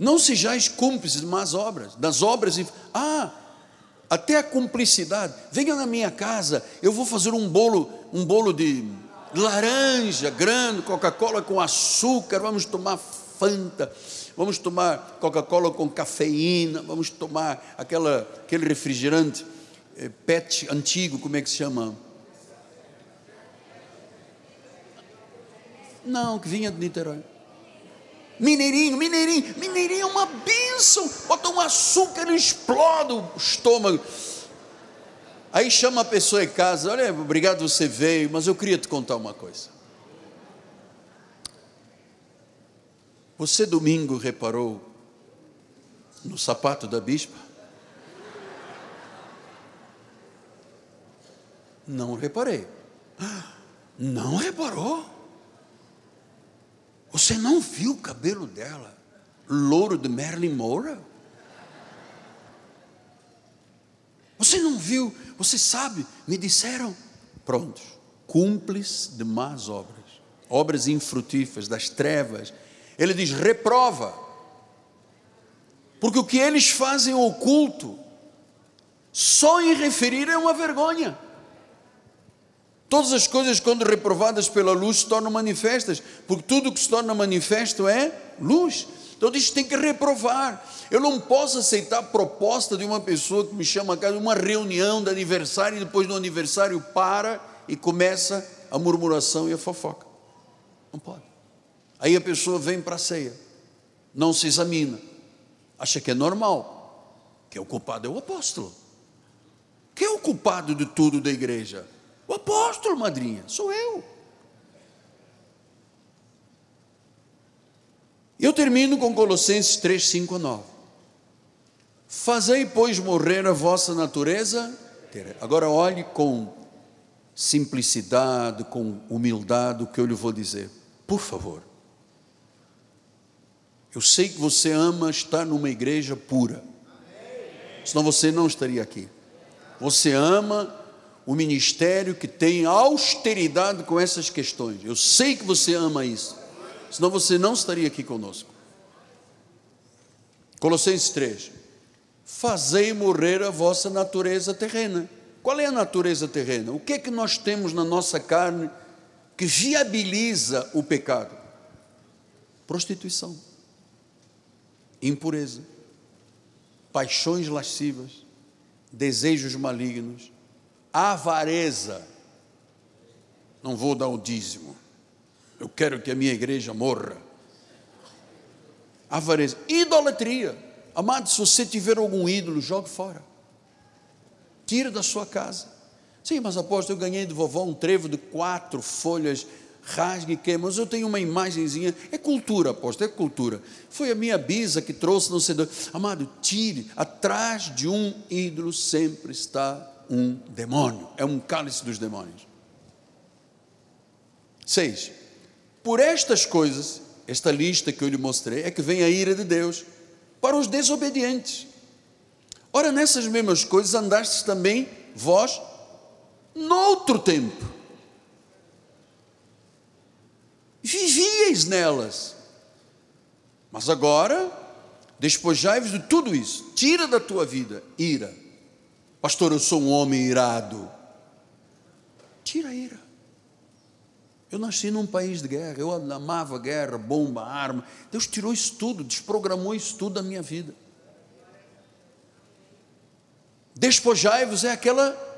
A: Não sejais cúmplices de más obras, das obras. Ah, até a cumplicidade. Venha na minha casa, eu vou fazer um bolo, um bolo de laranja grande, Coca-Cola com açúcar, vamos tomar Fanta, vamos tomar Coca-Cola com cafeína, vamos tomar aquela, aquele refrigerante é, PET antigo, como é que se chama? Não, que vinha de Niterói. Mineirinho, mineirinho, mineirinho é uma bênção. Bota um açúcar, ele explode o estômago. Aí chama a pessoa em casa, olha, obrigado você veio, mas eu queria te contar uma coisa. Você domingo reparou no sapato da bispa? Não reparei. Não reparou? Você não viu o cabelo dela? Louro de Marilyn Monroe? Você não viu? Você sabe? Me disseram. Prontos. Cúmplice de más obras. Obras infrutíferas, das trevas. Ele diz: reprova. Porque o que eles fazem oculto, só em referir é uma vergonha. Todas as coisas, quando reprovadas pela luz, se tornam manifestas, porque tudo que se torna manifesto é luz. Então diz tem que reprovar. Eu não posso aceitar a proposta de uma pessoa que me chama a casa, uma reunião de aniversário, e depois do aniversário para e começa a murmuração e a fofoca. Não pode. Aí a pessoa vem para a ceia, não se examina, acha que é normal, que é o culpado é o apóstolo. Quem é o culpado de tudo da igreja? O apóstolo, madrinha, sou eu. Eu termino com Colossenses 3, 5 a 9. Fazei, pois, morrer a vossa natureza. Agora olhe com simplicidade, com humildade o que eu lhe vou dizer. Por favor. Eu sei que você ama estar numa igreja pura. Senão você não estaria aqui. Você ama o ministério que tem austeridade com essas questões. Eu sei que você ama isso. Senão você não estaria aqui conosco. Colossenses 3. Fazei morrer a vossa natureza terrena. Qual é a natureza terrena? O que é que nós temos na nossa carne que viabiliza o pecado? Prostituição impureza, paixões lascivas, desejos malignos, avareza. Não vou dar o dízimo, eu quero que a minha igreja morra. Avareza, idolatria. Amado, se você tiver algum ídolo, jogue fora. Tira da sua casa. Sim, mas apóstolo, eu ganhei de vovó um trevo de quatro folhas rasgue e queima. Mas eu tenho uma imagenzinha, é cultura, apóstolo, é cultura. Foi a minha bisa que trouxe, não sei. Amado, tire, atrás de um ídolo sempre está um demônio, é um cálice dos demônios. Seis, por estas coisas, esta lista que eu lhe mostrei, é que vem a ira de Deus para os desobedientes. Ora, nessas mesmas coisas andastes também vós noutro tempo vivíeis nelas. Mas agora, despojai-vos de tudo isso, tira da tua vida ira. Pastor, eu sou um homem irado. Tira a ira. Eu nasci num país de guerra, eu amava guerra, bomba, arma. Deus tirou isso tudo, desprogramou isso tudo da minha vida. Despojai-vos é aquela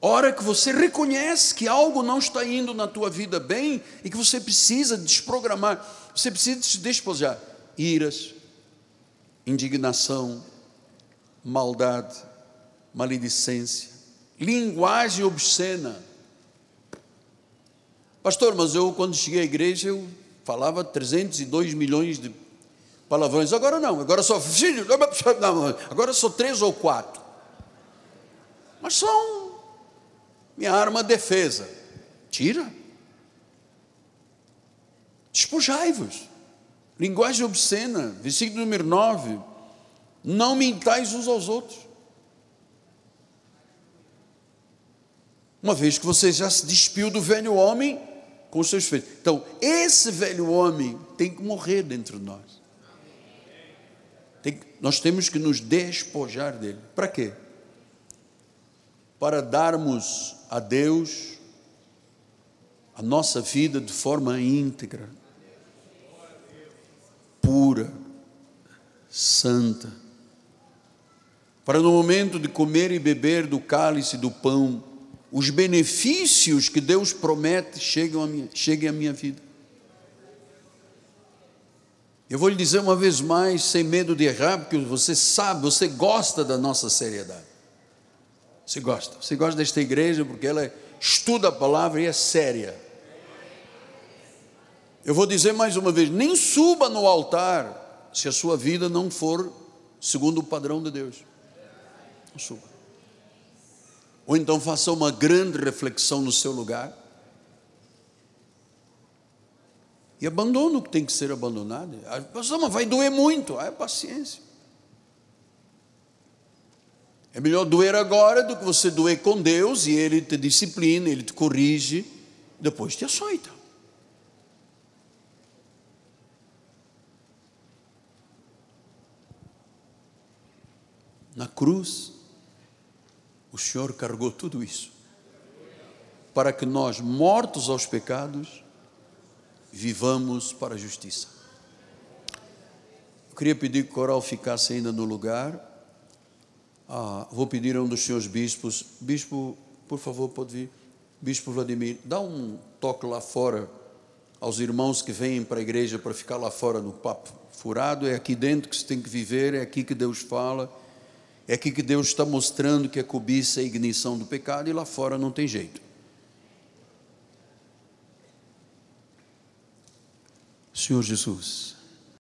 A: Hora que você reconhece que algo não está indo na tua vida bem e que você precisa desprogramar, você precisa se despojar. Iras, indignação, maldade, maledicência, linguagem obscena. Pastor, mas eu quando cheguei à igreja eu falava 302 milhões de palavrões. Agora não, agora só agora só três ou quatro. Mas são minha arma defesa. Tira. Despojai-vos. Linguagem obscena, versículo número 9. Não mintais uns aos outros. Uma vez que você já se despiu do velho homem com os seus filhos. Então, esse velho homem tem que morrer dentro de nós. Tem, nós temos que nos despojar dele. Para quê? Para darmos a Deus a nossa vida de forma íntegra, pura, santa. Para no momento de comer e beber do cálice do pão, os benefícios que Deus promete cheguem à minha, cheguem à minha vida. Eu vou lhe dizer uma vez mais, sem medo de errar, porque você sabe, você gosta da nossa seriedade. Você gosta? Você gosta desta igreja porque ela estuda a palavra e é séria. Eu vou dizer mais uma vez: nem suba no altar se a sua vida não for segundo o padrão de Deus. Suba. Ou então faça uma grande reflexão no seu lugar. E abandone o que tem que ser abandonado. Pastor, mas vai doer muito. Ah, é paciência. É melhor doer agora do que você doer com Deus e Ele te disciplina, Ele te corrige, depois te açoita. Na cruz, o Senhor carregou tudo isso, para que nós, mortos aos pecados, vivamos para a justiça. Eu queria pedir que o coral ficasse ainda no lugar. Ah, vou pedir a um dos senhores bispos, bispo, por favor, pode vir, bispo Vladimir, dá um toque lá fora aos irmãos que vêm para a igreja para ficar lá fora no papo furado, é aqui dentro que se tem que viver, é aqui que Deus fala, é aqui que Deus está mostrando que a cobiça é a ignição do pecado e lá fora não tem jeito. Senhor Jesus,